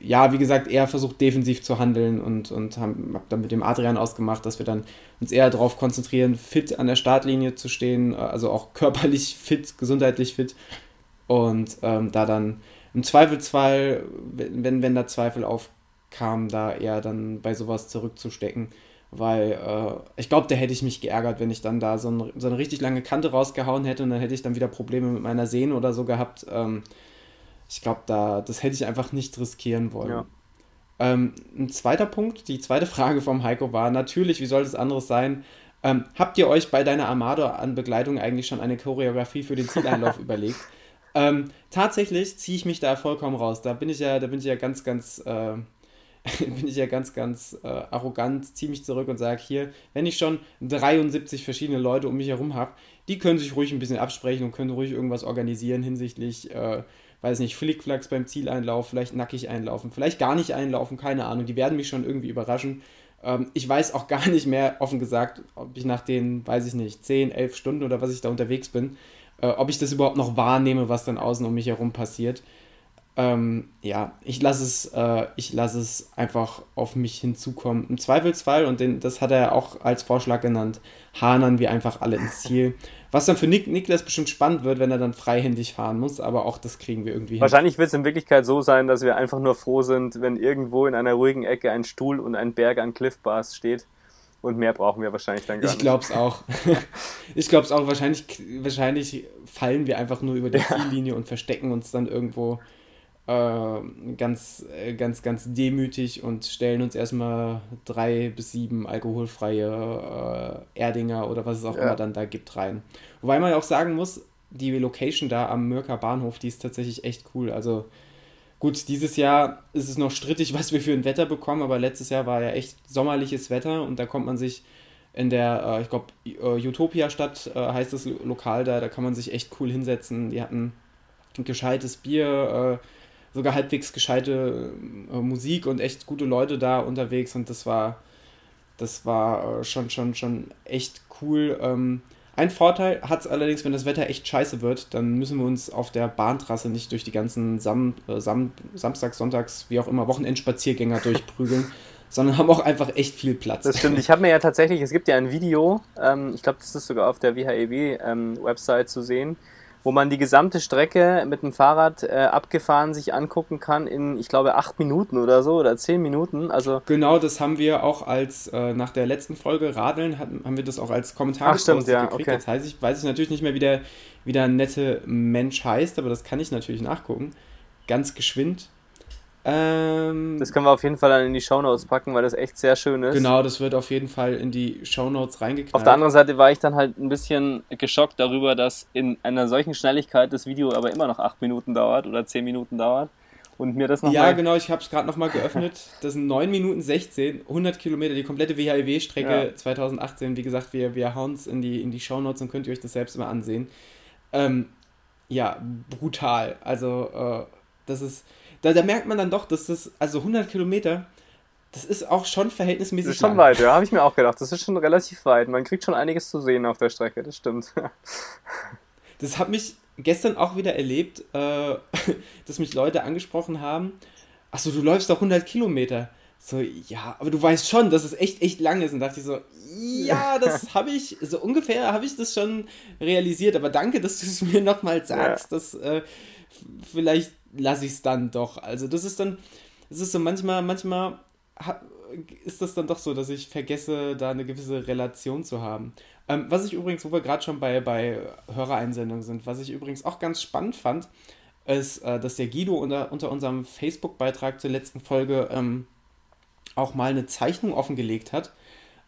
ja, wie gesagt, eher versucht defensiv zu handeln und, und habe hab dann mit dem Adrian ausgemacht, dass wir dann uns eher darauf konzentrieren, fit an der Startlinie zu stehen, also auch körperlich fit, gesundheitlich fit. Und ähm, da dann im Zweifelsfall, wenn, wenn da Zweifel aufkamen, da eher dann bei sowas zurückzustecken, weil äh, ich glaube, da hätte ich mich geärgert, wenn ich dann da so, ein, so, eine richtig lange Kante rausgehauen hätte und dann hätte ich dann wieder Probleme mit meiner Sehne oder so gehabt. Ähm, ich glaube, da, das hätte ich einfach nicht riskieren wollen. Ja. Ähm, ein zweiter Punkt, die zweite Frage vom Heiko war natürlich, wie soll es anderes sein? Ähm, habt ihr euch bei deiner Armado an Begleitung eigentlich schon eine Choreografie für den Zieleinlauf überlegt? Ähm, tatsächlich ziehe ich mich da vollkommen raus. Da bin ich ja, da bin ich ja ganz, ganz, äh, bin ich ja ganz, ganz äh, arrogant, ziehe mich zurück und sage hier, wenn ich schon 73 verschiedene Leute um mich herum habe, die können sich ruhig ein bisschen absprechen und können ruhig irgendwas organisieren hinsichtlich äh, weiß nicht, Flickflacks beim Zieleinlauf, vielleicht nackig einlaufen, vielleicht gar nicht einlaufen, keine Ahnung. Die werden mich schon irgendwie überraschen. Ähm, ich weiß auch gar nicht mehr, offen gesagt, ob ich nach den, weiß ich nicht, 10, 11 Stunden oder was ich da unterwegs bin, äh, ob ich das überhaupt noch wahrnehme, was dann außen um mich herum passiert. Ähm, ja, ich lasse es, äh, ich lasse es einfach auf mich hinzukommen. Im Zweifelsfall, und den, das hat er auch als Vorschlag genannt, hanern wir einfach alle ins Ziel. Was dann für Nik Niklas bestimmt spannend wird, wenn er dann freihändig fahren muss, aber auch das kriegen wir irgendwie hin. Wahrscheinlich wird es in Wirklichkeit so sein, dass wir einfach nur froh sind, wenn irgendwo in einer ruhigen Ecke ein Stuhl und ein Berg an Cliffbars steht. Und mehr brauchen wir wahrscheinlich dann gar ich nicht. Ich glaube es auch. ich glaube es auch. Wahrscheinlich, wahrscheinlich fallen wir einfach nur über die ja. Ziellinie und verstecken uns dann irgendwo ganz, äh, ganz, ganz demütig und stellen uns erstmal drei bis sieben alkoholfreie äh, Erdinger oder was es auch ja. immer dann da gibt rein. Wobei man ja auch sagen muss, die Location da am Mürker Bahnhof, die ist tatsächlich echt cool. Also gut, dieses Jahr ist es noch strittig, was wir für ein Wetter bekommen, aber letztes Jahr war ja echt sommerliches Wetter und da kommt man sich in der, äh, ich glaube, äh, Utopia-Stadt äh, heißt das Lokal da, da kann man sich echt cool hinsetzen. Die hatten ein gescheites Bier, sogar halbwegs gescheite äh, Musik und echt gute Leute da unterwegs und das war, das war äh, schon, schon, schon echt cool. Ähm, ein Vorteil hat es allerdings, wenn das Wetter echt scheiße wird, dann müssen wir uns auf der Bahntrasse nicht durch die ganzen Sam, äh, Sam, Samstags, Sonntags, wie auch immer, Wochenendspaziergänger durchprügeln, sondern haben auch einfach echt viel Platz. Das stimmt. Ich habe mir ja tatsächlich, es gibt ja ein Video, ähm, ich glaube, das ist sogar auf der WHEW-Website ähm, zu sehen, wo man die gesamte Strecke mit dem Fahrrad äh, abgefahren sich angucken kann in, ich glaube, acht Minuten oder so oder zehn Minuten. Also genau, das haben wir auch als äh, nach der letzten Folge Radeln hatten, haben wir das auch als Kommentar Ach, stimmt, ja, gekriegt. Okay. Jetzt heißt ich, weiß ich natürlich nicht mehr, wie der, wie der nette Mensch heißt, aber das kann ich natürlich nachgucken. Ganz geschwind. Ähm, das können wir auf jeden Fall dann in die Shownotes packen, weil das echt sehr schön ist. Genau, das wird auf jeden Fall in die Shownotes reingeknallt. Auf der anderen Seite war ich dann halt ein bisschen geschockt darüber, dass in einer solchen Schnelligkeit das Video aber immer noch 8 Minuten dauert oder 10 Minuten dauert. Und mir das noch Ja, genau, ich habe es gerade nochmal geöffnet. Das sind 9 Minuten 16, 100 Kilometer, die komplette WHIW-Strecke ja. 2018. Wie gesagt, wir, wir hauen es in die, in die Shownotes und könnt ihr euch das selbst mal ansehen. Ähm, ja, brutal. Also, äh, das ist da, da merkt man dann doch, dass das, also 100 Kilometer, das ist auch schon verhältnismäßig Das ist schon lang. weit, ja, habe ich mir auch gedacht. Das ist schon relativ weit. Man kriegt schon einiges zu sehen auf der Strecke, das stimmt. das hat mich, gestern auch wieder erlebt, äh, dass mich Leute angesprochen haben, achso, du läufst doch 100 Kilometer. So, ja, aber du weißt schon, dass es echt, echt lang ist. Und dachte ich so, ja, das habe ich, so ungefähr habe ich das schon realisiert. Aber danke, dass du es mir nochmal sagst. Ja. dass äh, vielleicht lasse ich es dann doch. Also das ist dann, das ist so manchmal, manchmal ist das dann doch so, dass ich vergesse, da eine gewisse Relation zu haben. Ähm, was ich übrigens, wo wir gerade schon bei, bei Hörereinsendungen sind, was ich übrigens auch ganz spannend fand, ist, äh, dass der Guido unter, unter unserem Facebook-Beitrag zur letzten Folge ähm, auch mal eine Zeichnung offengelegt hat,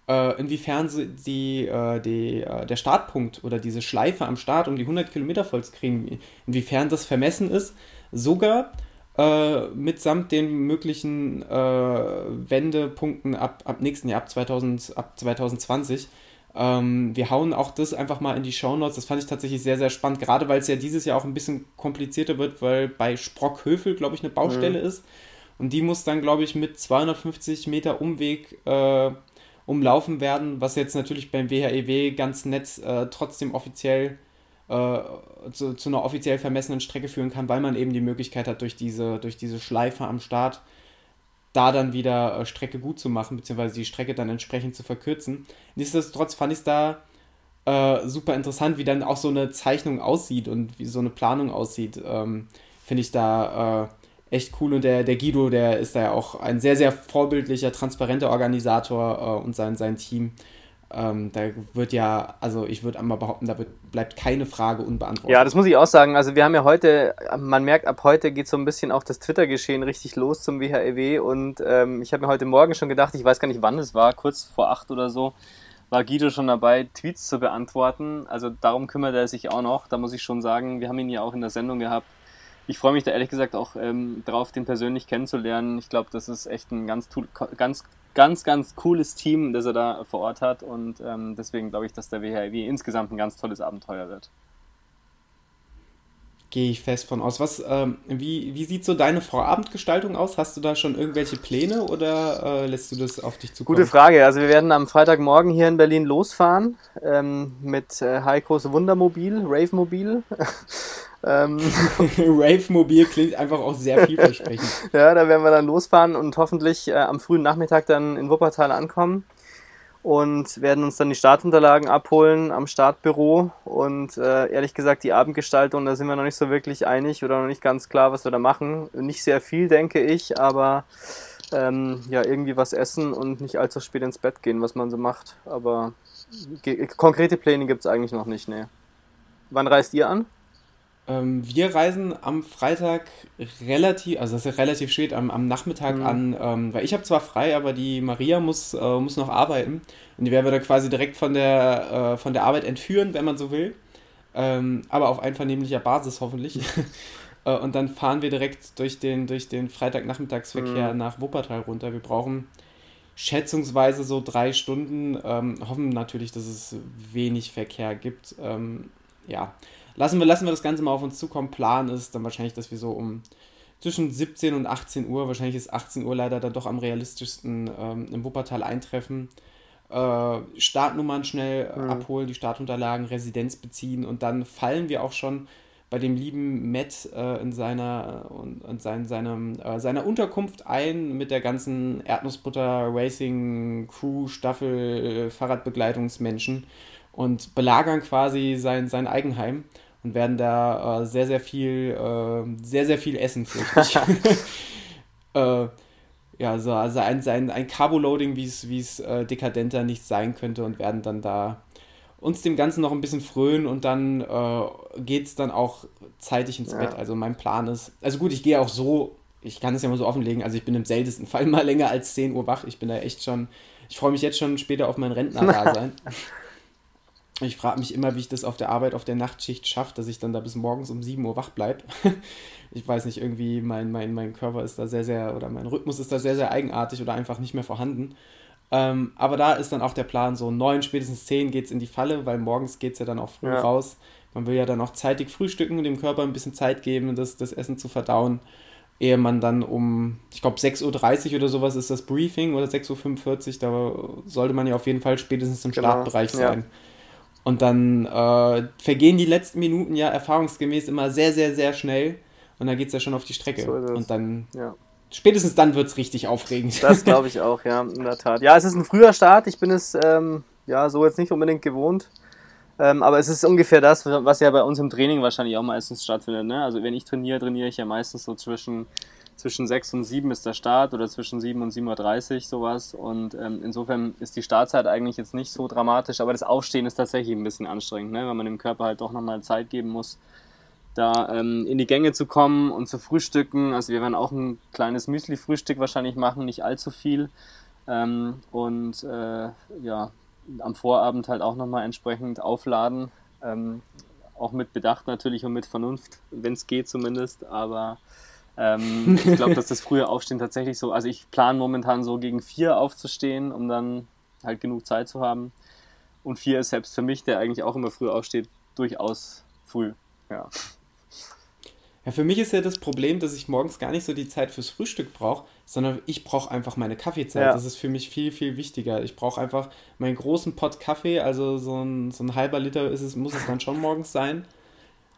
äh, inwiefern die, äh, die, äh, der Startpunkt oder diese Schleife am Start, um die 100 Kilometer voll zu kriegen, inwiefern das vermessen ist, sogar äh, mitsamt den möglichen äh, Wendepunkten ab, ab nächsten Jahr, ab, 2000, ab 2020. Ähm, wir hauen auch das einfach mal in die Shownotes. Das fand ich tatsächlich sehr, sehr spannend, gerade weil es ja dieses Jahr auch ein bisschen komplizierter wird, weil bei Sprockhövel, glaube ich, eine Baustelle mhm. ist. Und die muss dann, glaube ich, mit 250 Meter Umweg äh, umlaufen werden, was jetzt natürlich beim WHEW e ganz nett äh, trotzdem offiziell zu, zu, einer offiziell vermessenen Strecke führen kann, weil man eben die Möglichkeit hat, durch diese, durch diese Schleife am Start da dann wieder äh, Strecke gut zu machen, beziehungsweise die Strecke dann entsprechend zu verkürzen. Nichtsdestotrotz fand ich es da äh, super interessant, wie dann auch so eine Zeichnung aussieht und wie so eine Planung aussieht. Ähm, Finde ich da äh, echt cool und der, der Guido, der ist da ja auch ein sehr, sehr vorbildlicher, transparenter Organisator äh, und sein, sein Team ähm, da wird ja, also ich würde einmal behaupten, da wird, bleibt keine Frage unbeantwortet. Ja, das muss ich auch sagen. Also wir haben ja heute, man merkt, ab heute geht so ein bisschen auch das Twitter-Geschehen richtig los zum WHEW e und ähm, ich habe mir heute Morgen schon gedacht, ich weiß gar nicht wann es war, kurz vor acht oder so, war Guido schon dabei, Tweets zu beantworten. Also darum kümmert er sich auch noch. Da muss ich schon sagen, wir haben ihn ja auch in der Sendung gehabt. Ich freue mich da ehrlich gesagt auch ähm, drauf, den persönlich kennenzulernen. Ich glaube, das ist echt ein ganz, ganz ganz, ganz cooles Team, das er da vor Ort hat. Und ähm, deswegen glaube ich, dass der WHIW insgesamt ein ganz tolles Abenteuer wird. Gehe ich fest von aus. Was, ähm, wie, wie sieht so deine Vorabendgestaltung aus? Hast du da schon irgendwelche Pläne oder äh, lässt du das auf dich zukommen? Gute Frage. Also wir werden am Freitagmorgen hier in Berlin losfahren ähm, mit äh, Heikos Wundermobil, Rave-Mobil. Ähm, Rave-Mobil klingt einfach auch sehr vielversprechend. ja, da werden wir dann losfahren und hoffentlich äh, am frühen Nachmittag dann in Wuppertal ankommen und werden uns dann die Startunterlagen abholen am Startbüro und äh, ehrlich gesagt die Abendgestaltung, da sind wir noch nicht so wirklich einig oder noch nicht ganz klar, was wir da machen. Nicht sehr viel, denke ich, aber ähm, ja, irgendwie was essen und nicht allzu spät ins Bett gehen, was man so macht. Aber konkrete Pläne gibt es eigentlich noch nicht, ne. Wann reist ihr an? Ähm, wir reisen am Freitag relativ, also das ist ja relativ spät, am, am Nachmittag mhm. an, ähm, weil ich habe zwar frei, aber die Maria muss, äh, muss noch arbeiten und die werden wir dann quasi direkt von der, äh, von der Arbeit entführen, wenn man so will. Ähm, aber auf einvernehmlicher Basis hoffentlich. äh, und dann fahren wir direkt durch den, durch den Freitagnachmittagsverkehr mhm. nach Wuppertal runter. Wir brauchen schätzungsweise so drei Stunden, ähm, hoffen natürlich, dass es wenig Verkehr gibt. Ähm, ja, lassen wir, lassen wir das Ganze mal auf uns zukommen. Plan ist dann wahrscheinlich, dass wir so um zwischen 17 und 18 Uhr, wahrscheinlich ist 18 Uhr leider dann doch am realistischsten ähm, im Wuppertal eintreffen. Äh, Startnummern schnell mhm. abholen, die Startunterlagen, Residenz beziehen und dann fallen wir auch schon bei dem lieben Matt äh, in seiner, äh, in sein, seinem, äh, seiner Unterkunft ein mit der ganzen Erdnussbutter Racing Crew Staffel Fahrradbegleitungsmenschen und belagern quasi sein, sein Eigenheim und werden da äh, sehr, sehr viel, äh, sehr, sehr viel essen, äh, ja, so, also ein, ein, ein Carbo-Loading, wie es äh, dekadenter nicht sein könnte und werden dann da uns dem Ganzen noch ein bisschen frönen und dann äh, geht es dann auch zeitig ins ja. Bett. Also mein Plan ist, also gut, ich gehe auch so, ich kann es ja mal so offenlegen, also ich bin im seltensten Fall mal länger als 10 Uhr wach. Ich bin da echt schon, ich freue mich jetzt schon später auf mein Rentner-Dasein. Ich frage mich immer, wie ich das auf der Arbeit, auf der Nachtschicht schaffe, dass ich dann da bis morgens um 7 Uhr wach bleibe. ich weiß nicht, irgendwie mein, mein, mein Körper ist da sehr, sehr, oder mein Rhythmus ist da sehr, sehr eigenartig oder einfach nicht mehr vorhanden. Ähm, aber da ist dann auch der Plan, so 9, spätestens 10 geht es in die Falle, weil morgens geht es ja dann auch früh ja. raus. Man will ja dann auch zeitig frühstücken und dem Körper ein bisschen Zeit geben, das, das Essen zu ehe man dann um, ich glaube 6.30 Uhr oder sowas ist das Briefing oder 6.45 Uhr, da sollte man ja auf jeden Fall spätestens im genau. Startbereich sein. Ja Und dann äh, vergehen die letzten Minuten ja erfahrungsgemäß immer sehr, sehr, sehr schnell. Und dann geht es ja schon auf die Strecke. So und dann, ja. spätestens dann wird es richtig aufregend. Das glaube ich auch, ja, in der Tat. Ja, es ist ein früher Start. Ich bin es ähm, ja so jetzt nicht unbedingt gewohnt. Ähm, aber es ist ungefähr das, was ja bei uns im Training wahrscheinlich auch meistens stattfindet. Ne? Also wenn ich trainiere, trainiere ich ja meistens so zwischen zwischen 6 und 7 ist der Start oder zwischen 7 und 7.30 Uhr sowas. Und ähm, insofern ist die Startzeit eigentlich jetzt nicht so dramatisch, aber das Aufstehen ist tatsächlich ein bisschen anstrengend, ne? weil man dem Körper halt doch nochmal Zeit geben muss, da ähm, in die Gänge zu kommen und zu frühstücken. Also wir werden auch ein kleines Müsli-Frühstück wahrscheinlich machen, nicht allzu viel. Ähm, und äh, ja, am Vorabend halt auch nochmal entsprechend aufladen. Ähm, auch mit Bedacht natürlich und mit Vernunft, wenn es geht zumindest. Aber ähm, ich glaube, dass das frühe Aufstehen tatsächlich so, also ich plane momentan so gegen vier aufzustehen, um dann halt genug Zeit zu haben. Und vier ist selbst für mich, der eigentlich auch immer früh aufsteht, durchaus früh. Ja. Ja, für mich ist ja das Problem, dass ich morgens gar nicht so die Zeit fürs Frühstück brauche, sondern ich brauche einfach meine Kaffeezeit. Ja. Das ist für mich viel, viel wichtiger. Ich brauche einfach meinen großen Pott Kaffee, also so ein, so ein halber Liter ist es, muss es dann schon morgens sein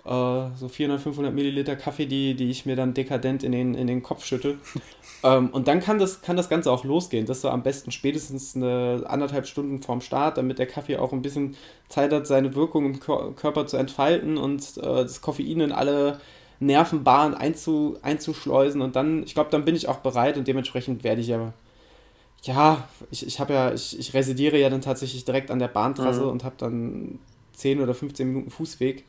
so 400, 500 Milliliter Kaffee, die, die ich mir dann dekadent in den, in den Kopf schüttel. ähm, und dann kann das, kann das Ganze auch losgehen. Das so am besten spätestens eine anderthalb Stunden vorm Start, damit der Kaffee auch ein bisschen Zeit hat, seine Wirkung im Körper zu entfalten und äh, das Koffein in alle Nervenbahnen einzu, einzuschleusen. Und dann, ich glaube, dann bin ich auch bereit und dementsprechend werde ich ja ja, ich, ich habe ja, ich, ich residiere ja dann tatsächlich direkt an der Bahntrasse mhm. und habe dann 10 oder 15 Minuten Fußweg.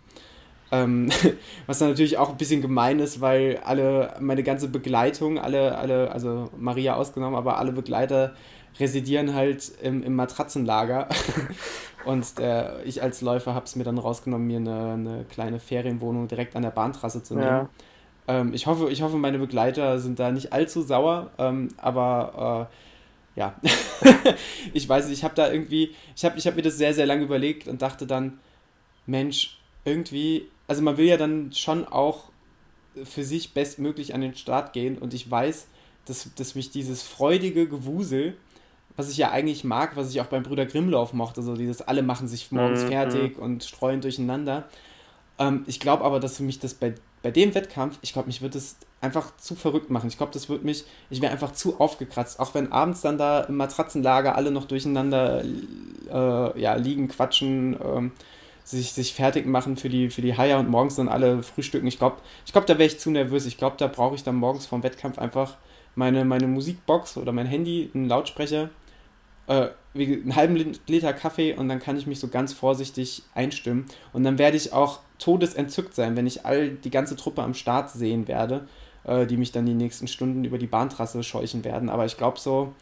Ähm, was dann natürlich auch ein bisschen gemein ist, weil alle, meine ganze Begleitung, alle, alle, also Maria ausgenommen, aber alle Begleiter residieren halt im, im Matratzenlager. Und der, ich als Läufer habe es mir dann rausgenommen, mir eine, eine, kleine Ferienwohnung direkt an der Bahntrasse zu nehmen. Ja. Ähm, ich, hoffe, ich hoffe, meine Begleiter sind da nicht allzu sauer, ähm, aber äh, ja, ich weiß nicht, ich habe da irgendwie, ich habe ich hab mir das sehr, sehr lange überlegt und dachte dann, Mensch, irgendwie also man will ja dann schon auch für sich bestmöglich an den Start gehen und ich weiß, dass, dass mich dieses freudige Gewusel, was ich ja eigentlich mag, was ich auch beim Brüder Grimmlauf mochte, so dieses alle machen sich morgens mhm. fertig mhm. und streuen durcheinander. Ähm, ich glaube aber, dass für mich das bei, bei dem Wettkampf, ich glaube, mich wird das einfach zu verrückt machen. Ich glaube, das wird mich, ich wäre einfach zu aufgekratzt. Auch wenn abends dann da im Matratzenlager alle noch durcheinander äh, ja, liegen, quatschen, ähm, sich, sich fertig machen für die, für die Haie und morgens dann alle frühstücken. Ich glaube, ich glaub, da wäre ich zu nervös. Ich glaube, da brauche ich dann morgens vom Wettkampf einfach meine, meine Musikbox oder mein Handy, einen Lautsprecher, äh, einen halben Liter Kaffee und dann kann ich mich so ganz vorsichtig einstimmen. Und dann werde ich auch todesentzückt sein, wenn ich all die ganze Truppe am Start sehen werde, äh, die mich dann die nächsten Stunden über die Bahntrasse scheuchen werden. Aber ich glaube so,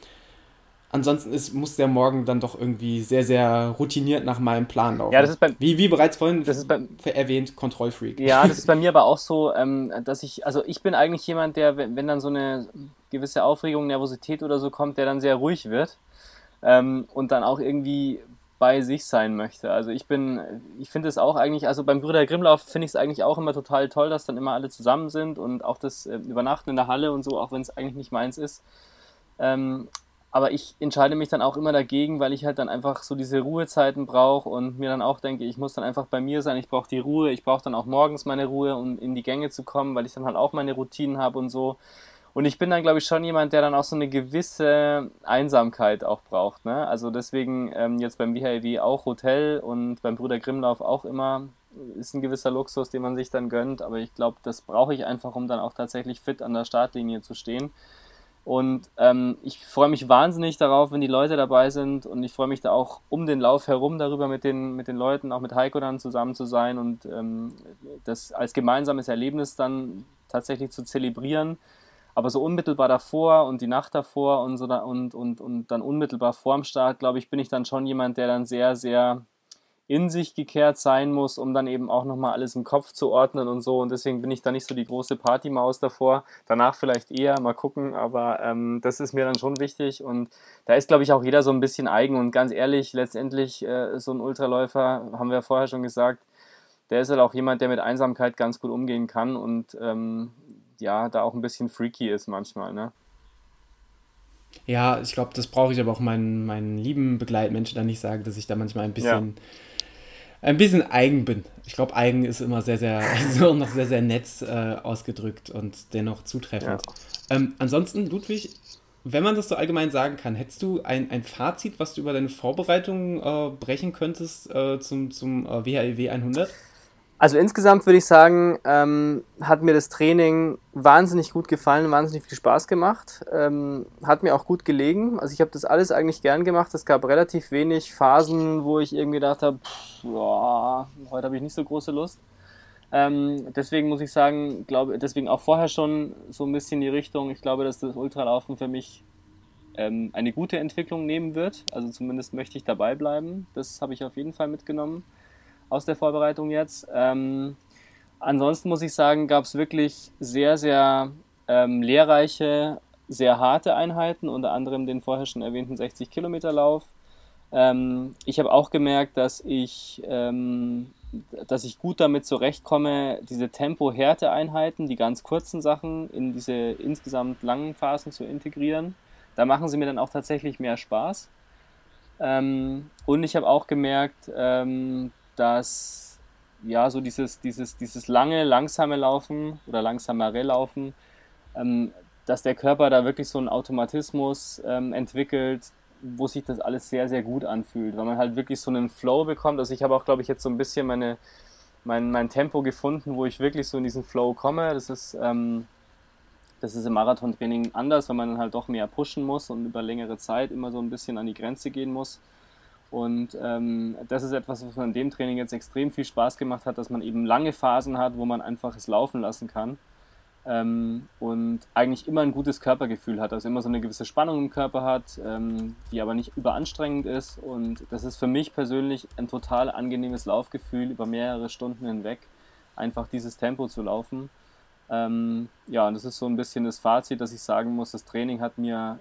Ansonsten ist, muss der Morgen dann doch irgendwie sehr, sehr routiniert nach meinem Plan laufen. Ja, das ist bei, wie, wie bereits vorhin das ist bei, erwähnt, Kontrollfreak. Ja, das ist bei mir aber auch so, ähm, dass ich, also ich bin eigentlich jemand, der, wenn, wenn, dann so eine gewisse Aufregung, Nervosität oder so kommt, der dann sehr ruhig wird ähm, und dann auch irgendwie bei sich sein möchte. Also ich bin, ich finde es auch eigentlich, also beim Brüder Grimmlauf finde ich es eigentlich auch immer total toll, dass dann immer alle zusammen sind und auch das äh, Übernachten in der Halle und so, auch wenn es eigentlich nicht meins ist. Ähm, aber ich entscheide mich dann auch immer dagegen, weil ich halt dann einfach so diese Ruhezeiten brauche und mir dann auch denke, ich muss dann einfach bei mir sein, ich brauche die Ruhe, ich brauche dann auch morgens meine Ruhe, um in die Gänge zu kommen, weil ich dann halt auch meine Routinen habe und so. Und ich bin dann, glaube ich, schon jemand, der dann auch so eine gewisse Einsamkeit auch braucht. Ne? Also deswegen ähm, jetzt beim WHIW auch Hotel und beim Bruder Grimmlauf auch immer ist ein gewisser Luxus, den man sich dann gönnt. Aber ich glaube, das brauche ich einfach, um dann auch tatsächlich fit an der Startlinie zu stehen. Und ähm, ich freue mich wahnsinnig darauf, wenn die Leute dabei sind und ich freue mich da auch um den Lauf herum darüber mit den, mit den Leuten, auch mit Heiko dann zusammen zu sein und ähm, das als gemeinsames Erlebnis dann tatsächlich zu zelebrieren. Aber so unmittelbar davor und die Nacht davor und, so da, und, und, und dann unmittelbar vorm Start, glaube ich, bin ich dann schon jemand, der dann sehr, sehr in sich gekehrt sein muss, um dann eben auch nochmal alles im Kopf zu ordnen und so. Und deswegen bin ich da nicht so die große Partymaus davor. Danach vielleicht eher, mal gucken, aber ähm, das ist mir dann schon wichtig. Und da ist, glaube ich, auch jeder so ein bisschen eigen. Und ganz ehrlich, letztendlich, äh, so ein Ultraläufer, haben wir ja vorher schon gesagt, der ist halt auch jemand, der mit Einsamkeit ganz gut umgehen kann und ähm, ja, da auch ein bisschen freaky ist manchmal, ne? Ja, ich glaube, das brauche ich aber auch meinen, meinen lieben Begleitmenschen dann nicht sagen, dass ich da manchmal ein bisschen. Ja ein bisschen eigen bin. Ich glaube, eigen ist immer sehr, sehr, also noch sehr, sehr nett äh, ausgedrückt und dennoch zutreffend. Ja. Ähm, ansonsten, Ludwig, wenn man das so allgemein sagen kann, hättest du ein, ein Fazit, was du über deine Vorbereitung äh, brechen könntest äh, zum, zum äh, WHEW 100? Also insgesamt würde ich sagen, ähm, hat mir das Training wahnsinnig gut gefallen, wahnsinnig viel Spaß gemacht. Ähm, hat mir auch gut gelegen. Also ich habe das alles eigentlich gern gemacht. Es gab relativ wenig Phasen, wo ich irgendwie gedacht habe, heute habe ich nicht so große Lust. Ähm, deswegen muss ich sagen, glaube deswegen auch vorher schon so ein bisschen die Richtung. Ich glaube, dass das Ultralaufen für mich ähm, eine gute Entwicklung nehmen wird. Also zumindest möchte ich dabei bleiben. Das habe ich auf jeden Fall mitgenommen aus der Vorbereitung jetzt. Ähm, ansonsten muss ich sagen, gab es wirklich sehr, sehr ähm, lehrreiche, sehr harte Einheiten, unter anderem den vorher schon erwähnten 60 Kilometer Lauf. Ähm, ich habe auch gemerkt, dass ich, ähm, dass ich gut damit zurechtkomme, diese Tempo-Härte-Einheiten, die ganz kurzen Sachen, in diese insgesamt langen Phasen zu integrieren. Da machen sie mir dann auch tatsächlich mehr Spaß. Ähm, und ich habe auch gemerkt, ähm, dass ja so dieses, dieses, dieses lange, langsame Laufen oder langsamere Laufen, ähm, dass der Körper da wirklich so einen Automatismus ähm, entwickelt, wo sich das alles sehr, sehr gut anfühlt, weil man halt wirklich so einen Flow bekommt. Also ich habe auch, glaube ich, jetzt so ein bisschen meine, mein, mein Tempo gefunden, wo ich wirklich so in diesen Flow komme. Das ist, ähm, das ist im Marathontraining anders, weil man dann halt doch mehr pushen muss und über längere Zeit immer so ein bisschen an die Grenze gehen muss. Und ähm, das ist etwas, was man in dem Training jetzt extrem viel Spaß gemacht hat, dass man eben lange Phasen hat, wo man einfach es laufen lassen kann ähm, und eigentlich immer ein gutes Körpergefühl hat, also immer so eine gewisse Spannung im Körper hat, ähm, die aber nicht überanstrengend ist. Und das ist für mich persönlich ein total angenehmes Laufgefühl über mehrere Stunden hinweg, einfach dieses Tempo zu laufen. Ähm, ja, und das ist so ein bisschen das Fazit, dass ich sagen muss, das Training hat mir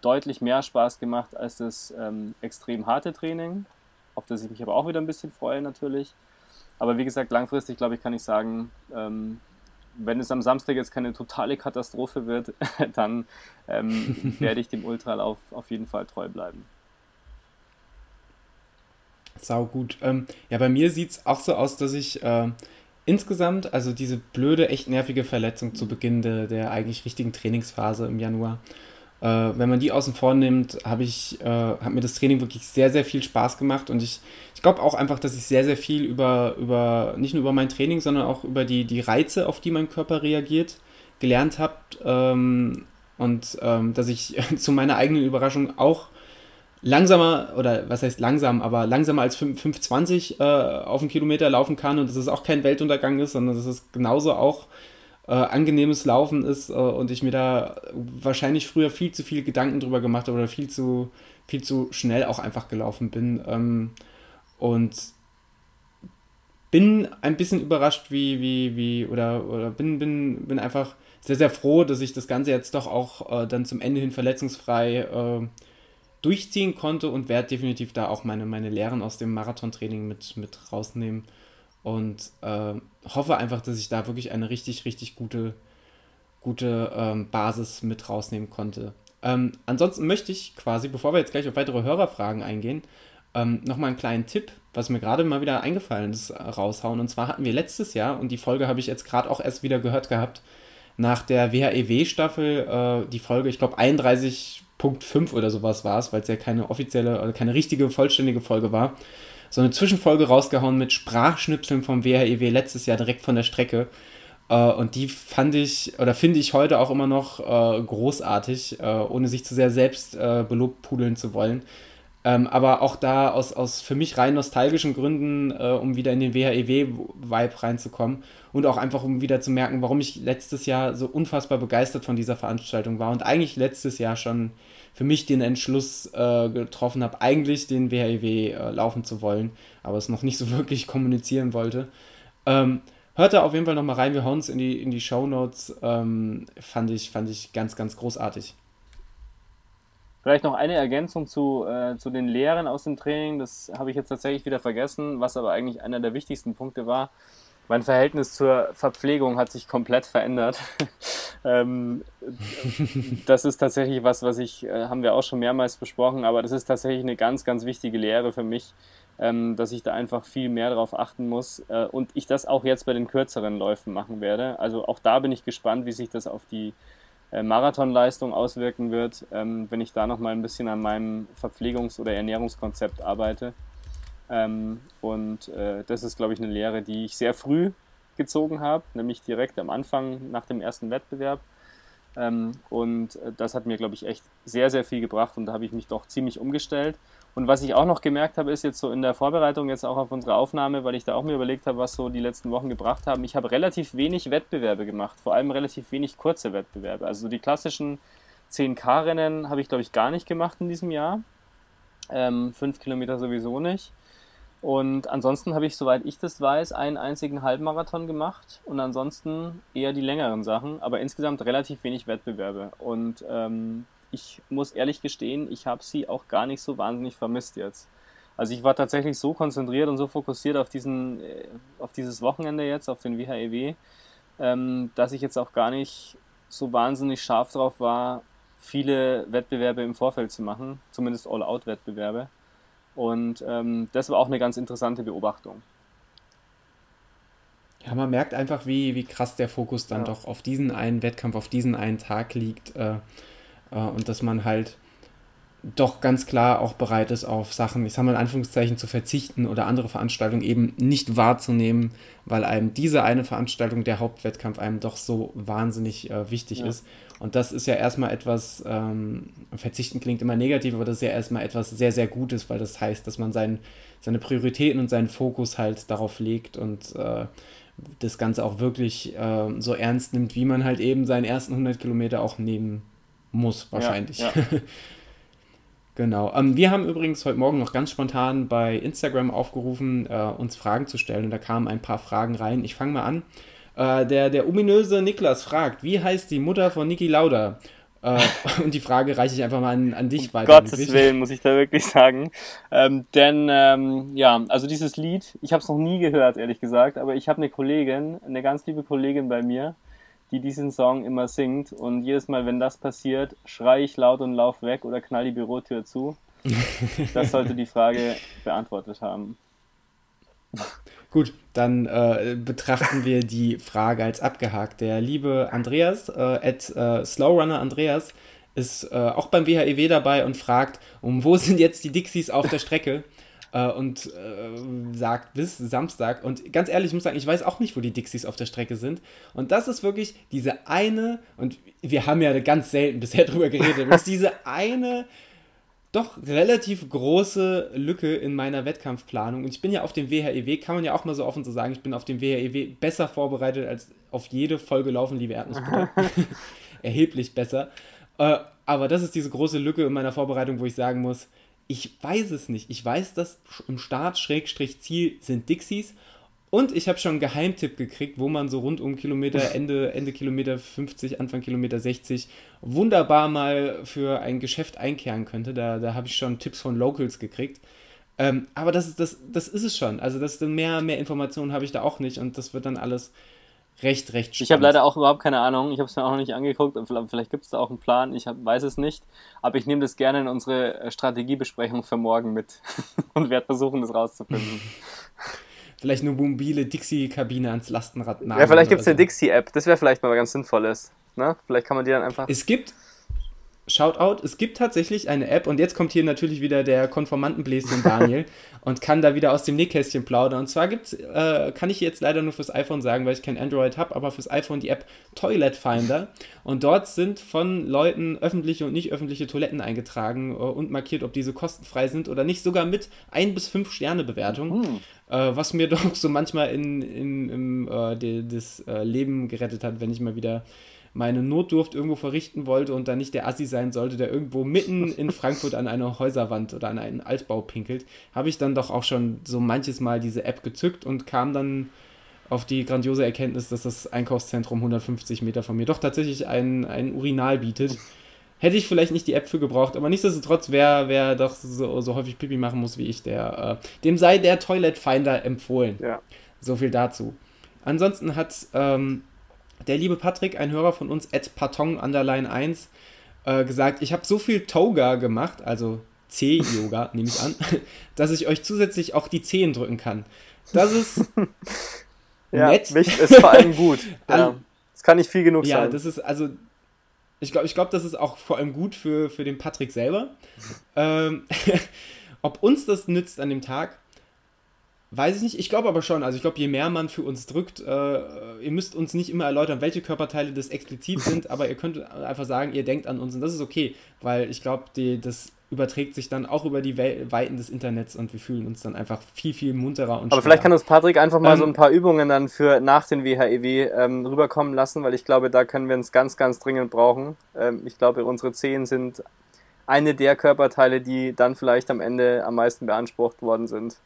deutlich mehr Spaß gemacht als das ähm, extrem harte Training, auf das ich mich aber auch wieder ein bisschen freue natürlich. Aber wie gesagt, langfristig glaube ich, kann ich sagen, ähm, wenn es am Samstag jetzt keine totale Katastrophe wird, dann ähm, werde ich dem Ultralauf auf jeden Fall treu bleiben. Sau gut. Ähm, ja, bei mir sieht es auch so aus, dass ich äh, insgesamt, also diese blöde, echt nervige Verletzung zu Beginn de, der eigentlich richtigen Trainingsphase im Januar, äh, wenn man die außen vor nimmt, habe ich, äh, hat mir das Training wirklich sehr, sehr viel Spaß gemacht. Und ich, ich glaube auch einfach, dass ich sehr, sehr viel über, über, nicht nur über mein Training, sondern auch über die, die Reize, auf die mein Körper reagiert, gelernt habe. Ähm, und ähm, dass ich zu meiner eigenen Überraschung auch langsamer, oder was heißt langsam, aber langsamer als 5,20 äh, auf einen Kilometer laufen kann. Und dass es auch kein Weltuntergang ist, sondern dass es genauso auch äh, angenehmes Laufen ist äh, und ich mir da wahrscheinlich früher viel zu viel Gedanken drüber gemacht habe oder viel zu, viel zu schnell auch einfach gelaufen bin. Ähm, und bin ein bisschen überrascht, wie, wie, wie, oder, oder bin, bin, bin einfach sehr, sehr froh, dass ich das Ganze jetzt doch auch äh, dann zum Ende hin verletzungsfrei äh, durchziehen konnte und werde definitiv da auch meine, meine Lehren aus dem Marathontraining mit, mit rausnehmen und äh, hoffe einfach, dass ich da wirklich eine richtig, richtig gute, gute ähm, Basis mit rausnehmen konnte. Ähm, ansonsten möchte ich quasi, bevor wir jetzt gleich auf weitere Hörerfragen eingehen, ähm, nochmal einen kleinen Tipp, was mir gerade mal wieder eingefallen ist, äh, raushauen. Und zwar hatten wir letztes Jahr, und die Folge habe ich jetzt gerade auch erst wieder gehört gehabt, nach der WHEW-Staffel, äh, die Folge, ich glaube 31.5 oder sowas war es, weil es ja keine offizielle, oder keine richtige, vollständige Folge war so eine Zwischenfolge rausgehauen mit Sprachschnipseln vom WHEW e letztes Jahr direkt von der Strecke. Uh, und die fand ich oder finde ich heute auch immer noch uh, großartig, uh, ohne sich zu sehr selbst belobpudeln zu wollen. Um, ähm, aber auch da aus, aus für mich rein nostalgischen Gründen, um wieder in den WHEW-Vibe reinzukommen und auch einfach um wieder zu merken, warum ich letztes Jahr so unfassbar begeistert von dieser Veranstaltung war und eigentlich letztes Jahr schon für mich den Entschluss äh, getroffen habe, eigentlich den WHIW äh, laufen zu wollen, aber es noch nicht so wirklich kommunizieren wollte. Ähm, hört da auf jeden Fall nochmal rein, wir hauen es in die, in die Show Notes. Ähm, fand, ich, fand ich ganz, ganz großartig. Vielleicht noch eine Ergänzung zu, äh, zu den Lehren aus dem Training, das habe ich jetzt tatsächlich wieder vergessen, was aber eigentlich einer der wichtigsten Punkte war mein Verhältnis zur Verpflegung hat sich komplett verändert. ähm, das ist tatsächlich was, was ich, äh, haben wir auch schon mehrmals besprochen, aber das ist tatsächlich eine ganz, ganz wichtige Lehre für mich, ähm, dass ich da einfach viel mehr darauf achten muss äh, und ich das auch jetzt bei den kürzeren Läufen machen werde. Also auch da bin ich gespannt, wie sich das auf die äh, Marathonleistung auswirken wird, ähm, wenn ich da noch mal ein bisschen an meinem Verpflegungs- oder Ernährungskonzept arbeite. Ähm, und äh, das ist, glaube ich, eine Lehre, die ich sehr früh gezogen habe, nämlich direkt am Anfang nach dem ersten Wettbewerb. Ähm, und äh, das hat mir, glaube ich, echt sehr, sehr viel gebracht und da habe ich mich doch ziemlich umgestellt. Und was ich auch noch gemerkt habe, ist jetzt so in der Vorbereitung jetzt auch auf unsere Aufnahme, weil ich da auch mir überlegt habe, was so die letzten Wochen gebracht haben. Ich habe relativ wenig Wettbewerbe gemacht, vor allem relativ wenig kurze Wettbewerbe. Also die klassischen 10K-Rennen habe ich, glaube ich, gar nicht gemacht in diesem Jahr. Ähm, fünf Kilometer sowieso nicht. Und ansonsten habe ich, soweit ich das weiß, einen einzigen Halbmarathon gemacht und ansonsten eher die längeren Sachen, aber insgesamt relativ wenig Wettbewerbe. Und ähm, ich muss ehrlich gestehen, ich habe sie auch gar nicht so wahnsinnig vermisst jetzt. Also ich war tatsächlich so konzentriert und so fokussiert auf, diesen, äh, auf dieses Wochenende jetzt, auf den WHEW, e ähm, dass ich jetzt auch gar nicht so wahnsinnig scharf drauf war, viele Wettbewerbe im Vorfeld zu machen, zumindest All-Out-Wettbewerbe. Und ähm, das war auch eine ganz interessante Beobachtung. Ja, man merkt einfach, wie, wie krass der Fokus dann ja. doch auf diesen einen Wettkampf, auf diesen einen Tag liegt. Äh, äh, und dass man halt doch ganz klar auch bereit ist, auf Sachen, ich sag mal in Anführungszeichen, zu verzichten oder andere Veranstaltungen eben nicht wahrzunehmen, weil einem diese eine Veranstaltung, der Hauptwettkampf, einem doch so wahnsinnig äh, wichtig ja. ist. Und das ist ja erstmal etwas, ähm, verzichten klingt immer negativ, aber das ist ja erstmal etwas sehr, sehr Gutes, weil das heißt, dass man sein, seine Prioritäten und seinen Fokus halt darauf legt und äh, das Ganze auch wirklich äh, so ernst nimmt, wie man halt eben seinen ersten 100 Kilometer auch nehmen muss wahrscheinlich. Ja, ja. genau. Ähm, wir haben übrigens heute Morgen noch ganz spontan bei Instagram aufgerufen, äh, uns Fragen zu stellen. Und da kamen ein paar Fragen rein. Ich fange mal an. Äh, der, der ominöse Niklas fragt, wie heißt die Mutter von Niki Lauda? Äh, und die Frage reiche ich einfach mal an, an dich um weiter. Gottes wirklich. Willen, muss ich da wirklich sagen. Ähm, denn, ähm, ja, also dieses Lied, ich habe es noch nie gehört, ehrlich gesagt, aber ich habe eine Kollegin, eine ganz liebe Kollegin bei mir, die diesen Song immer singt. Und jedes Mal, wenn das passiert, schreie ich laut und lauf weg oder knall die Bürotür zu. das sollte die Frage beantwortet haben. Gut, dann äh, betrachten wir die Frage als abgehakt. Der liebe Andreas, äh, at äh, Slowrunner Andreas, ist äh, auch beim WHEW e dabei und fragt, um wo sind jetzt die Dixies auf der Strecke? äh, und äh, sagt bis Samstag. Und ganz ehrlich, ich muss sagen, ich weiß auch nicht, wo die Dixies auf der Strecke sind. Und das ist wirklich diese eine, und wir haben ja ganz selten bisher drüber geredet, das ist diese eine doch relativ große Lücke in meiner Wettkampfplanung. Und ich bin ja auf dem WHEW, e kann man ja auch mal so offen so sagen, ich bin auf dem WHEW e besser vorbereitet als auf jede Folge Laufen, liebe Erdnussbutter. Erheblich besser. Äh, aber das ist diese große Lücke in meiner Vorbereitung, wo ich sagen muss, ich weiß es nicht. Ich weiß, dass im Start Schrägstrich Ziel sind Dixies. Und ich habe schon einen Geheimtipp gekriegt, wo man so rund um Kilometer, Ende, Ende Kilometer 50, Anfang Kilometer 60 wunderbar mal für ein Geschäft einkehren könnte. Da, da habe ich schon Tipps von Locals gekriegt. Ähm, aber das, das, das ist es schon. Also das, mehr, mehr Informationen habe ich da auch nicht und das wird dann alles recht, recht spannend. Ich habe leider auch überhaupt keine Ahnung. Ich habe es mir auch noch nicht angeguckt. Vielleicht, gibt es da auch einen Plan. Ich hab, weiß es nicht. Aber ich nehme das gerne in unsere äh, Strategiebesprechung für morgen mit und werde versuchen, das rauszufinden. vielleicht eine mobile Dixie-Kabine ans Lastenrad nageln. Ja, vielleicht gibt es eine Dixie-App. Das wäre vielleicht mal ganz sinnvolles. Ne? Vielleicht kann man die dann einfach. Es gibt, Shoutout, es gibt tatsächlich eine App und jetzt kommt hier natürlich wieder der Konformantenbläschen Daniel und kann da wieder aus dem Nähkästchen plaudern. Und zwar gibt's, äh, kann ich jetzt leider nur fürs iPhone sagen, weil ich kein Android habe, aber fürs iPhone die App Toilet Finder. Und dort sind von Leuten öffentliche und nicht öffentliche Toiletten eingetragen äh, und markiert, ob diese kostenfrei sind oder nicht, sogar mit 1 bis 5 Sterne Bewertung. Mhm. Äh, was mir doch so manchmal in, in, im, äh, das äh, Leben gerettet hat, wenn ich mal wieder meine Notdurft irgendwo verrichten wollte und dann nicht der Assi sein sollte, der irgendwo mitten in Frankfurt an einer Häuserwand oder an einen Altbau pinkelt, habe ich dann doch auch schon so manches Mal diese App gezückt und kam dann auf die grandiose Erkenntnis, dass das Einkaufszentrum 150 Meter von mir doch tatsächlich ein, ein Urinal bietet. Hätte ich vielleicht nicht die App für gebraucht, aber nichtsdestotrotz, wer, wer doch so, so häufig Pipi machen muss wie ich, der, äh, dem sei der Toilet Finder empfohlen. Ja. So viel dazu. Ansonsten hat ähm, der liebe Patrick, ein Hörer von uns, at Patong underline 1, äh, gesagt, ich habe so viel Toga gemacht, also C-Yoga, nehme ich an, dass ich euch zusätzlich auch die Zehen drücken kann. Das ist ja, nett. Mich ist vor allem gut. Ja. Das kann nicht viel genug ja, sein. Ja, das ist also. Ich glaube, ich glaub, das ist auch vor allem gut für, für den Patrick selber. ähm, ob uns das nützt an dem Tag, weiß ich nicht. Ich glaube aber schon. Also ich glaube, je mehr man für uns drückt, äh, ihr müsst uns nicht immer erläutern, welche Körperteile das explizit sind, aber ihr könnt einfach sagen, ihr denkt an uns und das ist okay, weil ich glaube, das überträgt sich dann auch über die Weiten des Internets und wir fühlen uns dann einfach viel, viel munterer und Aber vielleicht kann uns Patrick einfach mal ähm, so ein paar Übungen dann für nach den WHEW ähm, rüberkommen lassen, weil ich glaube, da können wir uns ganz, ganz dringend brauchen. Ähm, ich glaube, unsere Zehen sind eine der Körperteile, die dann vielleicht am Ende am meisten beansprucht worden sind.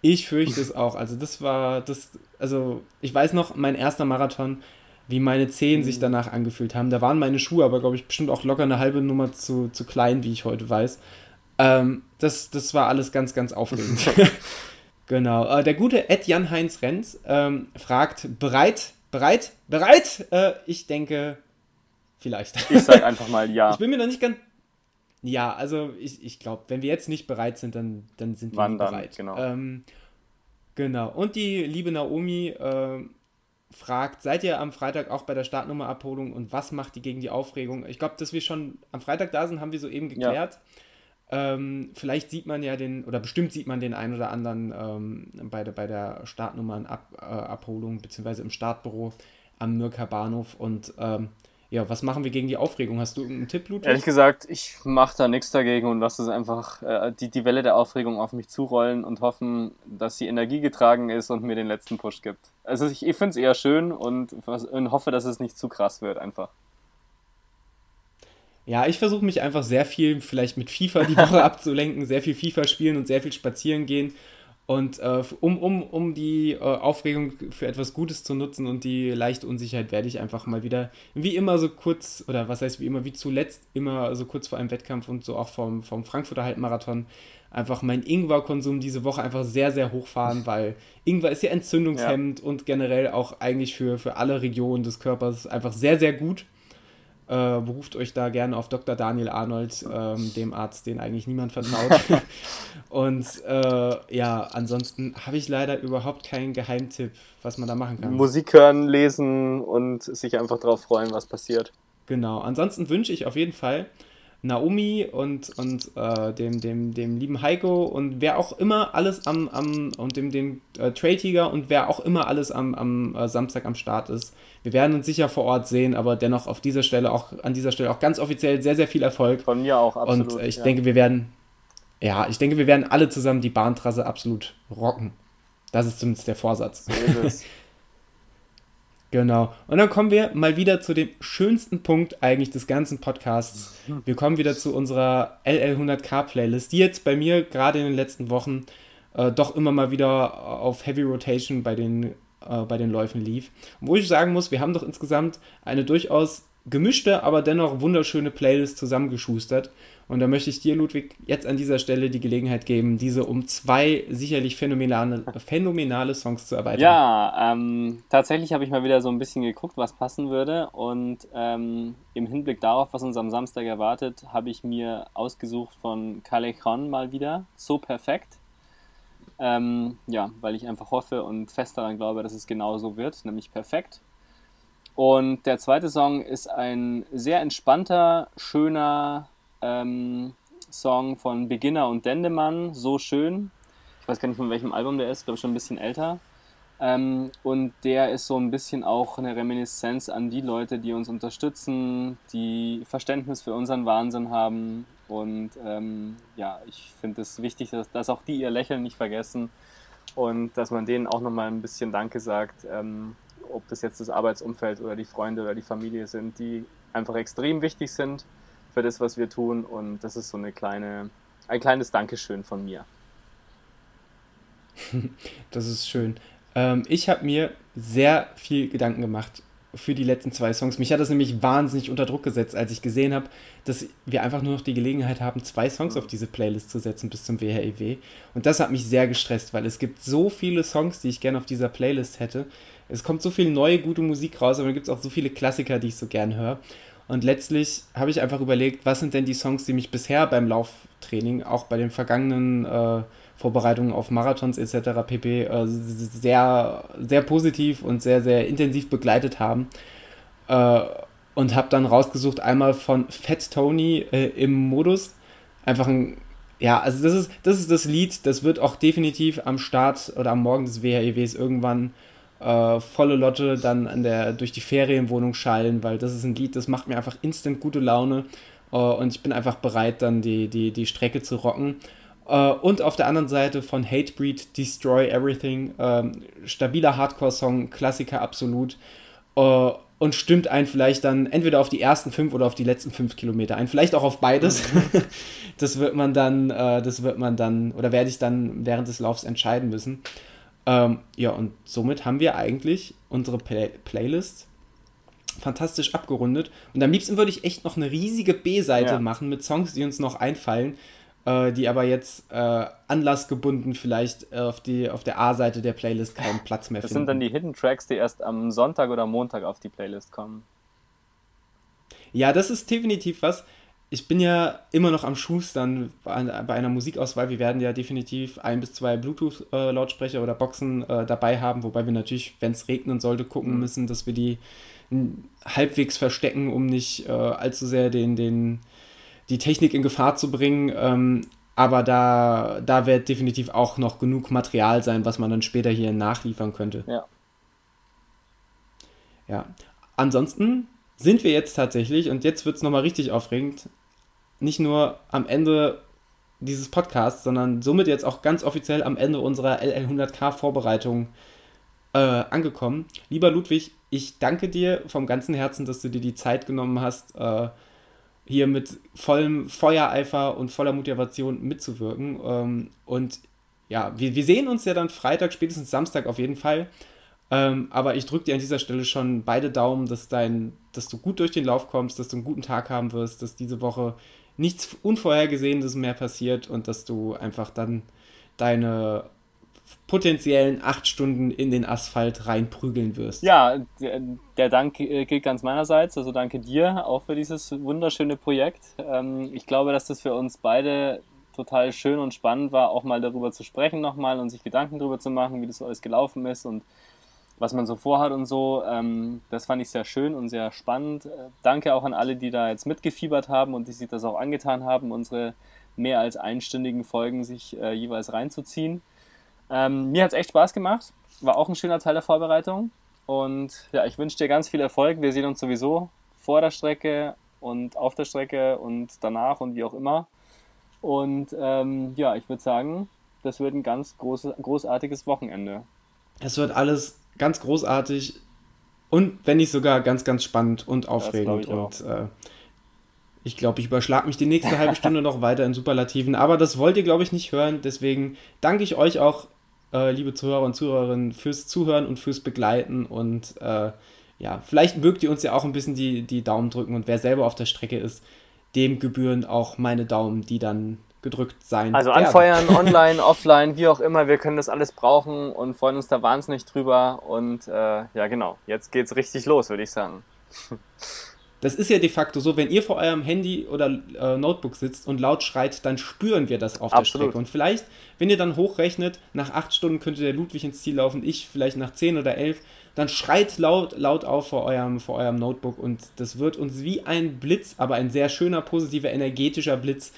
Ich fürchte es auch. Also das war das, also ich weiß noch, mein erster Marathon, wie meine Zehen sich mhm. danach angefühlt haben. Da waren meine Schuhe aber, glaube ich, bestimmt auch locker eine halbe Nummer zu, zu klein, wie ich heute weiß. Ähm, das, das war alles ganz, ganz aufregend. genau. Äh, der gute Ed Jan-Heinz Renz ähm, fragt, bereit, bereit, bereit? Äh, ich denke, vielleicht. Ich sage einfach mal ja. Ich bin mir noch nicht ganz... Ja, also ich, ich glaube, wenn wir jetzt nicht bereit sind, dann, dann sind wir nicht bereit. Genau. Ähm, genau. Und die liebe Naomi äh, fragt, seid ihr am Freitag auch bei der Startnummerabholung und was macht die gegen die Aufregung? Ich glaube, dass wir schon am Freitag da sind, haben wir soeben geklärt. Ja. Ähm, vielleicht sieht man ja den, oder bestimmt sieht man den einen oder anderen ähm, bei, der, bei der Startnummernabholung, äh, beziehungsweise im Startbüro am Mürker Bahnhof. Und ähm, ja, was machen wir gegen die Aufregung? Hast du einen Tipp, Ludwig? Ehrlich gesagt, ich mache da nichts dagegen und lasse es einfach äh, die, die Welle der Aufregung auf mich zurollen und hoffen, dass die Energie getragen ist und mir den letzten Push gibt. Also ich, ich finde es eher schön und, und hoffe, dass es nicht zu krass wird einfach. Ja, ich versuche mich einfach sehr viel vielleicht mit FIFA die Woche abzulenken, sehr viel FIFA spielen und sehr viel spazieren gehen und äh, um, um, um die äh, Aufregung für etwas Gutes zu nutzen und die leichte Unsicherheit werde ich einfach mal wieder, wie immer so kurz, oder was heißt wie immer, wie zuletzt, immer so kurz vor einem Wettkampf und so auch vom, vom Frankfurter Halbmarathon, einfach meinen Ingwer-Konsum diese Woche einfach sehr, sehr hochfahren, weil Ingwer ist ja entzündungshemmend ja. und generell auch eigentlich für, für alle Regionen des Körpers einfach sehr, sehr gut. Äh, beruft euch da gerne auf Dr. Daniel Arnold, ähm, dem Arzt, den eigentlich niemand vertraut. und äh, ja, ansonsten habe ich leider überhaupt keinen Geheimtipp, was man da machen kann. Musik hören, lesen und sich einfach darauf freuen, was passiert. Genau, ansonsten wünsche ich auf jeden Fall Naomi und, und äh, dem, dem, dem lieben Heiko und wer auch immer alles am, am und dem, dem äh, Trail Tiger und wer auch immer alles am, am äh, Samstag am Start ist. Wir werden uns sicher vor Ort sehen, aber dennoch auf dieser Stelle auch an dieser Stelle auch ganz offiziell sehr, sehr viel Erfolg. Von mir auch, absolut. Und ich ja. denke, wir werden, ja, ich denke, wir werden alle zusammen die Bahntrasse absolut rocken. Das ist zumindest der Vorsatz. So ist es. Genau. Und dann kommen wir mal wieder zu dem schönsten Punkt eigentlich des ganzen Podcasts. Wir kommen wieder zu unserer LL100K Playlist, die jetzt bei mir gerade in den letzten Wochen äh, doch immer mal wieder auf Heavy Rotation bei den, äh, bei den Läufen lief. Und wo ich sagen muss, wir haben doch insgesamt eine durchaus gemischte, aber dennoch wunderschöne Playlist zusammengeschustert. Und da möchte ich dir, Ludwig, jetzt an dieser Stelle die Gelegenheit geben, diese um zwei sicherlich phänomenale, phänomenale Songs zu erweitern. Ja, ähm, tatsächlich habe ich mal wieder so ein bisschen geguckt, was passen würde. Und ähm, im Hinblick darauf, was uns am Samstag erwartet, habe ich mir ausgesucht von Callejon mal wieder. So perfekt. Ähm, ja, weil ich einfach hoffe und fest daran glaube, dass es genau so wird, nämlich perfekt. Und der zweite Song ist ein sehr entspannter, schöner, ähm, Song von Beginner und Dendemann, So schön. Ich weiß gar nicht, von welchem Album der ist, glaube ich schon ein bisschen älter. Ähm, und der ist so ein bisschen auch eine Reminiszenz an die Leute, die uns unterstützen, die Verständnis für unseren Wahnsinn haben. Und ähm, ja, ich finde es wichtig, dass, dass, auch die ihr Lächeln nicht vergessen und dass man denen auch nochmal ein bisschen Danke sagt, ähm, ob das jetzt das Arbeitsumfeld oder die Freunde oder die Familie sind, die einfach extrem wichtig sind für das, was wir tun. Und das ist so eine kleine, ein kleines Dankeschön von mir. Das ist schön. Ähm, ich habe mir sehr viel Gedanken gemacht für die letzten zwei Songs. Mich hat das nämlich wahnsinnig unter Druck gesetzt, als ich gesehen habe, dass wir einfach nur noch die Gelegenheit haben, zwei Songs auf diese Playlist zu setzen bis zum WHEW. Und das hat mich sehr gestresst, weil es gibt so viele Songs, die ich gerne auf dieser Playlist hätte. Es kommt so viel neue, gute Musik raus, aber dann gibt es auch so viele Klassiker, die ich so gern höre. Und letztlich habe ich einfach überlegt, was sind denn die Songs, die mich bisher beim Lauftraining, auch bei den vergangenen äh, Vorbereitungen auf Marathons etc. pp. Äh, sehr, sehr positiv und sehr, sehr intensiv begleitet haben. Äh, und habe dann rausgesucht, einmal von Fat Tony äh, im Modus. Einfach ein, ja, also das ist, das ist das Lied, das wird auch definitiv am Start oder am Morgen des WHEWs irgendwann äh, volle Lotte dann an der, durch die Ferienwohnung schallen, weil das ist ein Lied, das macht mir einfach instant gute Laune äh, und ich bin einfach bereit, dann die, die, die Strecke zu rocken. Uh, und auf der anderen Seite von Hatebreed, Destroy Everything, uh, stabiler Hardcore-Song, Klassiker absolut. Uh, und stimmt einen vielleicht dann entweder auf die ersten fünf oder auf die letzten fünf Kilometer ein. Vielleicht auch auf beides. das wird man dann, das wird man dann, oder werde ich dann während des Laufs entscheiden müssen. Ähm, ja, und somit haben wir eigentlich unsere Play Playlist fantastisch abgerundet. Und am liebsten würde ich echt noch eine riesige B-Seite ja. machen mit Songs, die uns noch einfallen äh, die aber jetzt äh, anlassgebunden vielleicht auf, die, auf der A-Seite der Playlist keinen Platz mehr das finden. Das sind dann die Hidden Tracks, die erst am Sonntag oder Montag auf die Playlist kommen. Ja, das ist definitiv was. Ich bin ja immer noch am Schustern bei einer Musikauswahl. Wir werden ja definitiv ein bis zwei Bluetooth-Lautsprecher oder Boxen äh, dabei haben, wobei wir natürlich, wenn es regnen sollte, gucken mhm. müssen, dass wir die halbwegs verstecken, um nicht äh, allzu sehr den, den die Technik in Gefahr zu bringen. Ähm, aber da, da wird definitiv auch noch genug Material sein, was man dann später hier nachliefern könnte. Ja. Ja. Ansonsten sind wir jetzt tatsächlich, und jetzt wird es nochmal richtig aufregend, nicht nur am Ende dieses Podcasts, sondern somit jetzt auch ganz offiziell am Ende unserer LL100K-Vorbereitung äh, angekommen. Lieber Ludwig, ich danke dir vom ganzen Herzen, dass du dir die Zeit genommen hast, äh, hier mit vollem Feuereifer und voller Motivation mitzuwirken. Ähm, und ja, wir, wir sehen uns ja dann Freitag, spätestens Samstag auf jeden Fall. Ähm, aber ich drücke dir an dieser Stelle schon beide Daumen, dass, dein, dass du gut durch den Lauf kommst, dass du einen guten Tag haben wirst, dass diese Woche nichts Unvorhergesehenes mehr passiert und dass du einfach dann deine potenziellen acht Stunden in den Asphalt reinprügeln wirst. Ja, der, der Dank äh, gilt ganz meinerseits. Also danke dir auch für dieses wunderschöne Projekt. Ähm, ich glaube, dass das für uns beide total schön und spannend war, auch mal darüber zu sprechen nochmal und sich Gedanken darüber zu machen, wie das alles gelaufen ist und was man so vorhat und so. Ähm, das fand ich sehr schön und sehr spannend. Äh, danke auch an alle, die da jetzt mitgefiebert haben und die sich das auch angetan haben, unsere mehr als einstündigen Folgen sich äh, jeweils reinzuziehen. Ähm, mir hat es echt Spaß gemacht. War auch ein schöner Teil der Vorbereitung. Und ja, ich wünsche dir ganz viel Erfolg. Wir sehen uns sowieso vor der Strecke und auf der Strecke und danach und wie auch immer. Und ähm, ja, ich würde sagen, das wird ein ganz groß, großartiges Wochenende. Es wird alles ganz großartig und wenn nicht sogar ganz, ganz spannend und aufregend. und äh, ich glaube, ich überschlage mich die nächste halbe Stunde noch weiter in Superlativen, aber das wollt ihr, glaube ich, nicht hören. Deswegen danke ich euch auch äh, liebe Zuhörer und Zuhörerinnen, fürs Zuhören und fürs Begleiten. Und äh, ja, vielleicht mögt ihr uns ja auch ein bisschen die, die Daumen drücken. Und wer selber auf der Strecke ist, dem gebühren auch meine Daumen, die dann gedrückt sein. Also anfeuern, online, offline, wie auch immer, wir können das alles brauchen und freuen uns da wahnsinnig drüber. Und äh, ja, genau, jetzt geht's richtig los, würde ich sagen. Das ist ja de facto so, wenn ihr vor eurem Handy oder äh, Notebook sitzt und laut schreit, dann spüren wir das auf Absolut. der Strecke. Und vielleicht, wenn ihr dann hochrechnet, nach acht Stunden könnte der Ludwig ins Ziel laufen, ich vielleicht nach zehn oder elf, dann schreit laut, laut auf vor eurem, vor eurem Notebook und das wird uns wie ein Blitz, aber ein sehr schöner, positiver, energetischer Blitz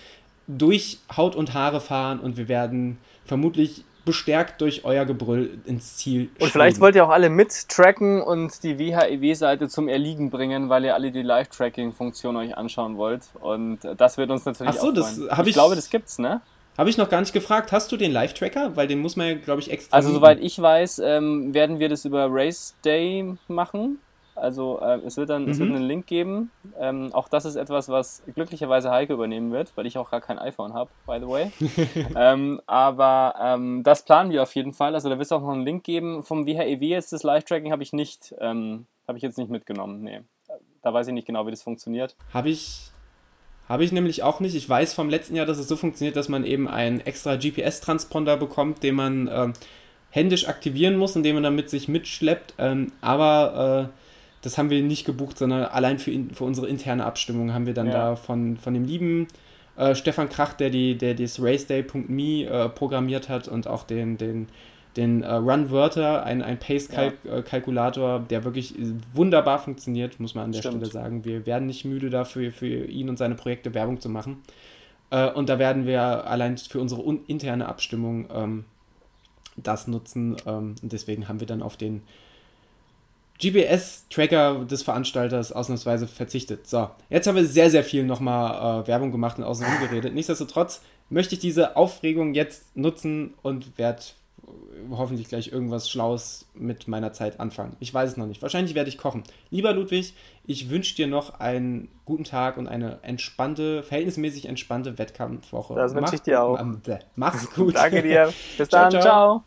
durch Haut und Haare fahren und wir werden vermutlich bestärkt durch euer Gebrüll ins Ziel. Und schweben. vielleicht wollt ihr auch alle mittracken und die WHEW-Seite zum Erliegen bringen, weil ihr alle die Live-Tracking-Funktion euch anschauen wollt. Und das wird uns natürlich Ach so, auch das ich, ich glaube, das gibt's, ne? Habe ich noch gar nicht gefragt. Hast du den Live-Tracker? Weil den muss man ja, glaube ich, extra. Also, soweit ich weiß, ähm, werden wir das über Race Day machen. Also äh, es, wird dann, mhm. es wird mhm. einen Link geben. Ähm, auch das ist etwas, was glücklicherweise Heike übernehmen wird, weil ich auch gar kein iPhone habe, by the way. ähm, aber ähm, das planen wir auf jeden Fall. Also da wird es auch noch einen Link geben. Vom WHEW jetzt das Live-Tracking habe ich nicht, ähm, habe ich jetzt nicht mitgenommen. Nee. Da weiß ich nicht genau, wie das funktioniert. Habe ich, habe ich nämlich auch nicht. Ich weiß vom letzten Jahr, dass es so funktioniert, dass man eben einen extra GPS-Transponder bekommt, den man äh, händisch aktivieren muss und den man dann mit sich mitschleppt. Ähm, aber äh, das haben wir nicht gebucht, sondern allein für, in, für unsere interne Abstimmung haben wir dann ja. da von, von dem lieben äh, Stefan Krach, der, die, der das raceday.me äh, programmiert hat und auch den, den, den äh, Run-Wörter, ein, ein Pace-Kalkulator, ja. Äh, der wirklich wunderbar funktioniert, muss man an der Stimmt. Stelle sagen. Wir werden nicht müde dafür, für ihn und seine Projekte Werbung zu machen. Äh, und da werden wir allein für unsere interne Abstimmung ähm, das nutzen. Ähm, und deswegen haben wir dann auf den GPS-Tracker des Veranstalters ausnahmsweise verzichtet. So, jetzt haben wir sehr, sehr viel nochmal äh, Werbung gemacht und außenrum geredet. Nichtsdestotrotz möchte ich diese Aufregung jetzt nutzen und werde hoffentlich gleich irgendwas Schlaues mit meiner Zeit anfangen. Ich weiß es noch nicht. Wahrscheinlich werde ich kochen. Lieber Ludwig, ich wünsche dir noch einen guten Tag und eine entspannte, verhältnismäßig entspannte Wettkampfwoche. Das wünsche ich dir auch. mach's gut. Danke dir. Bis dann. ciao. ciao.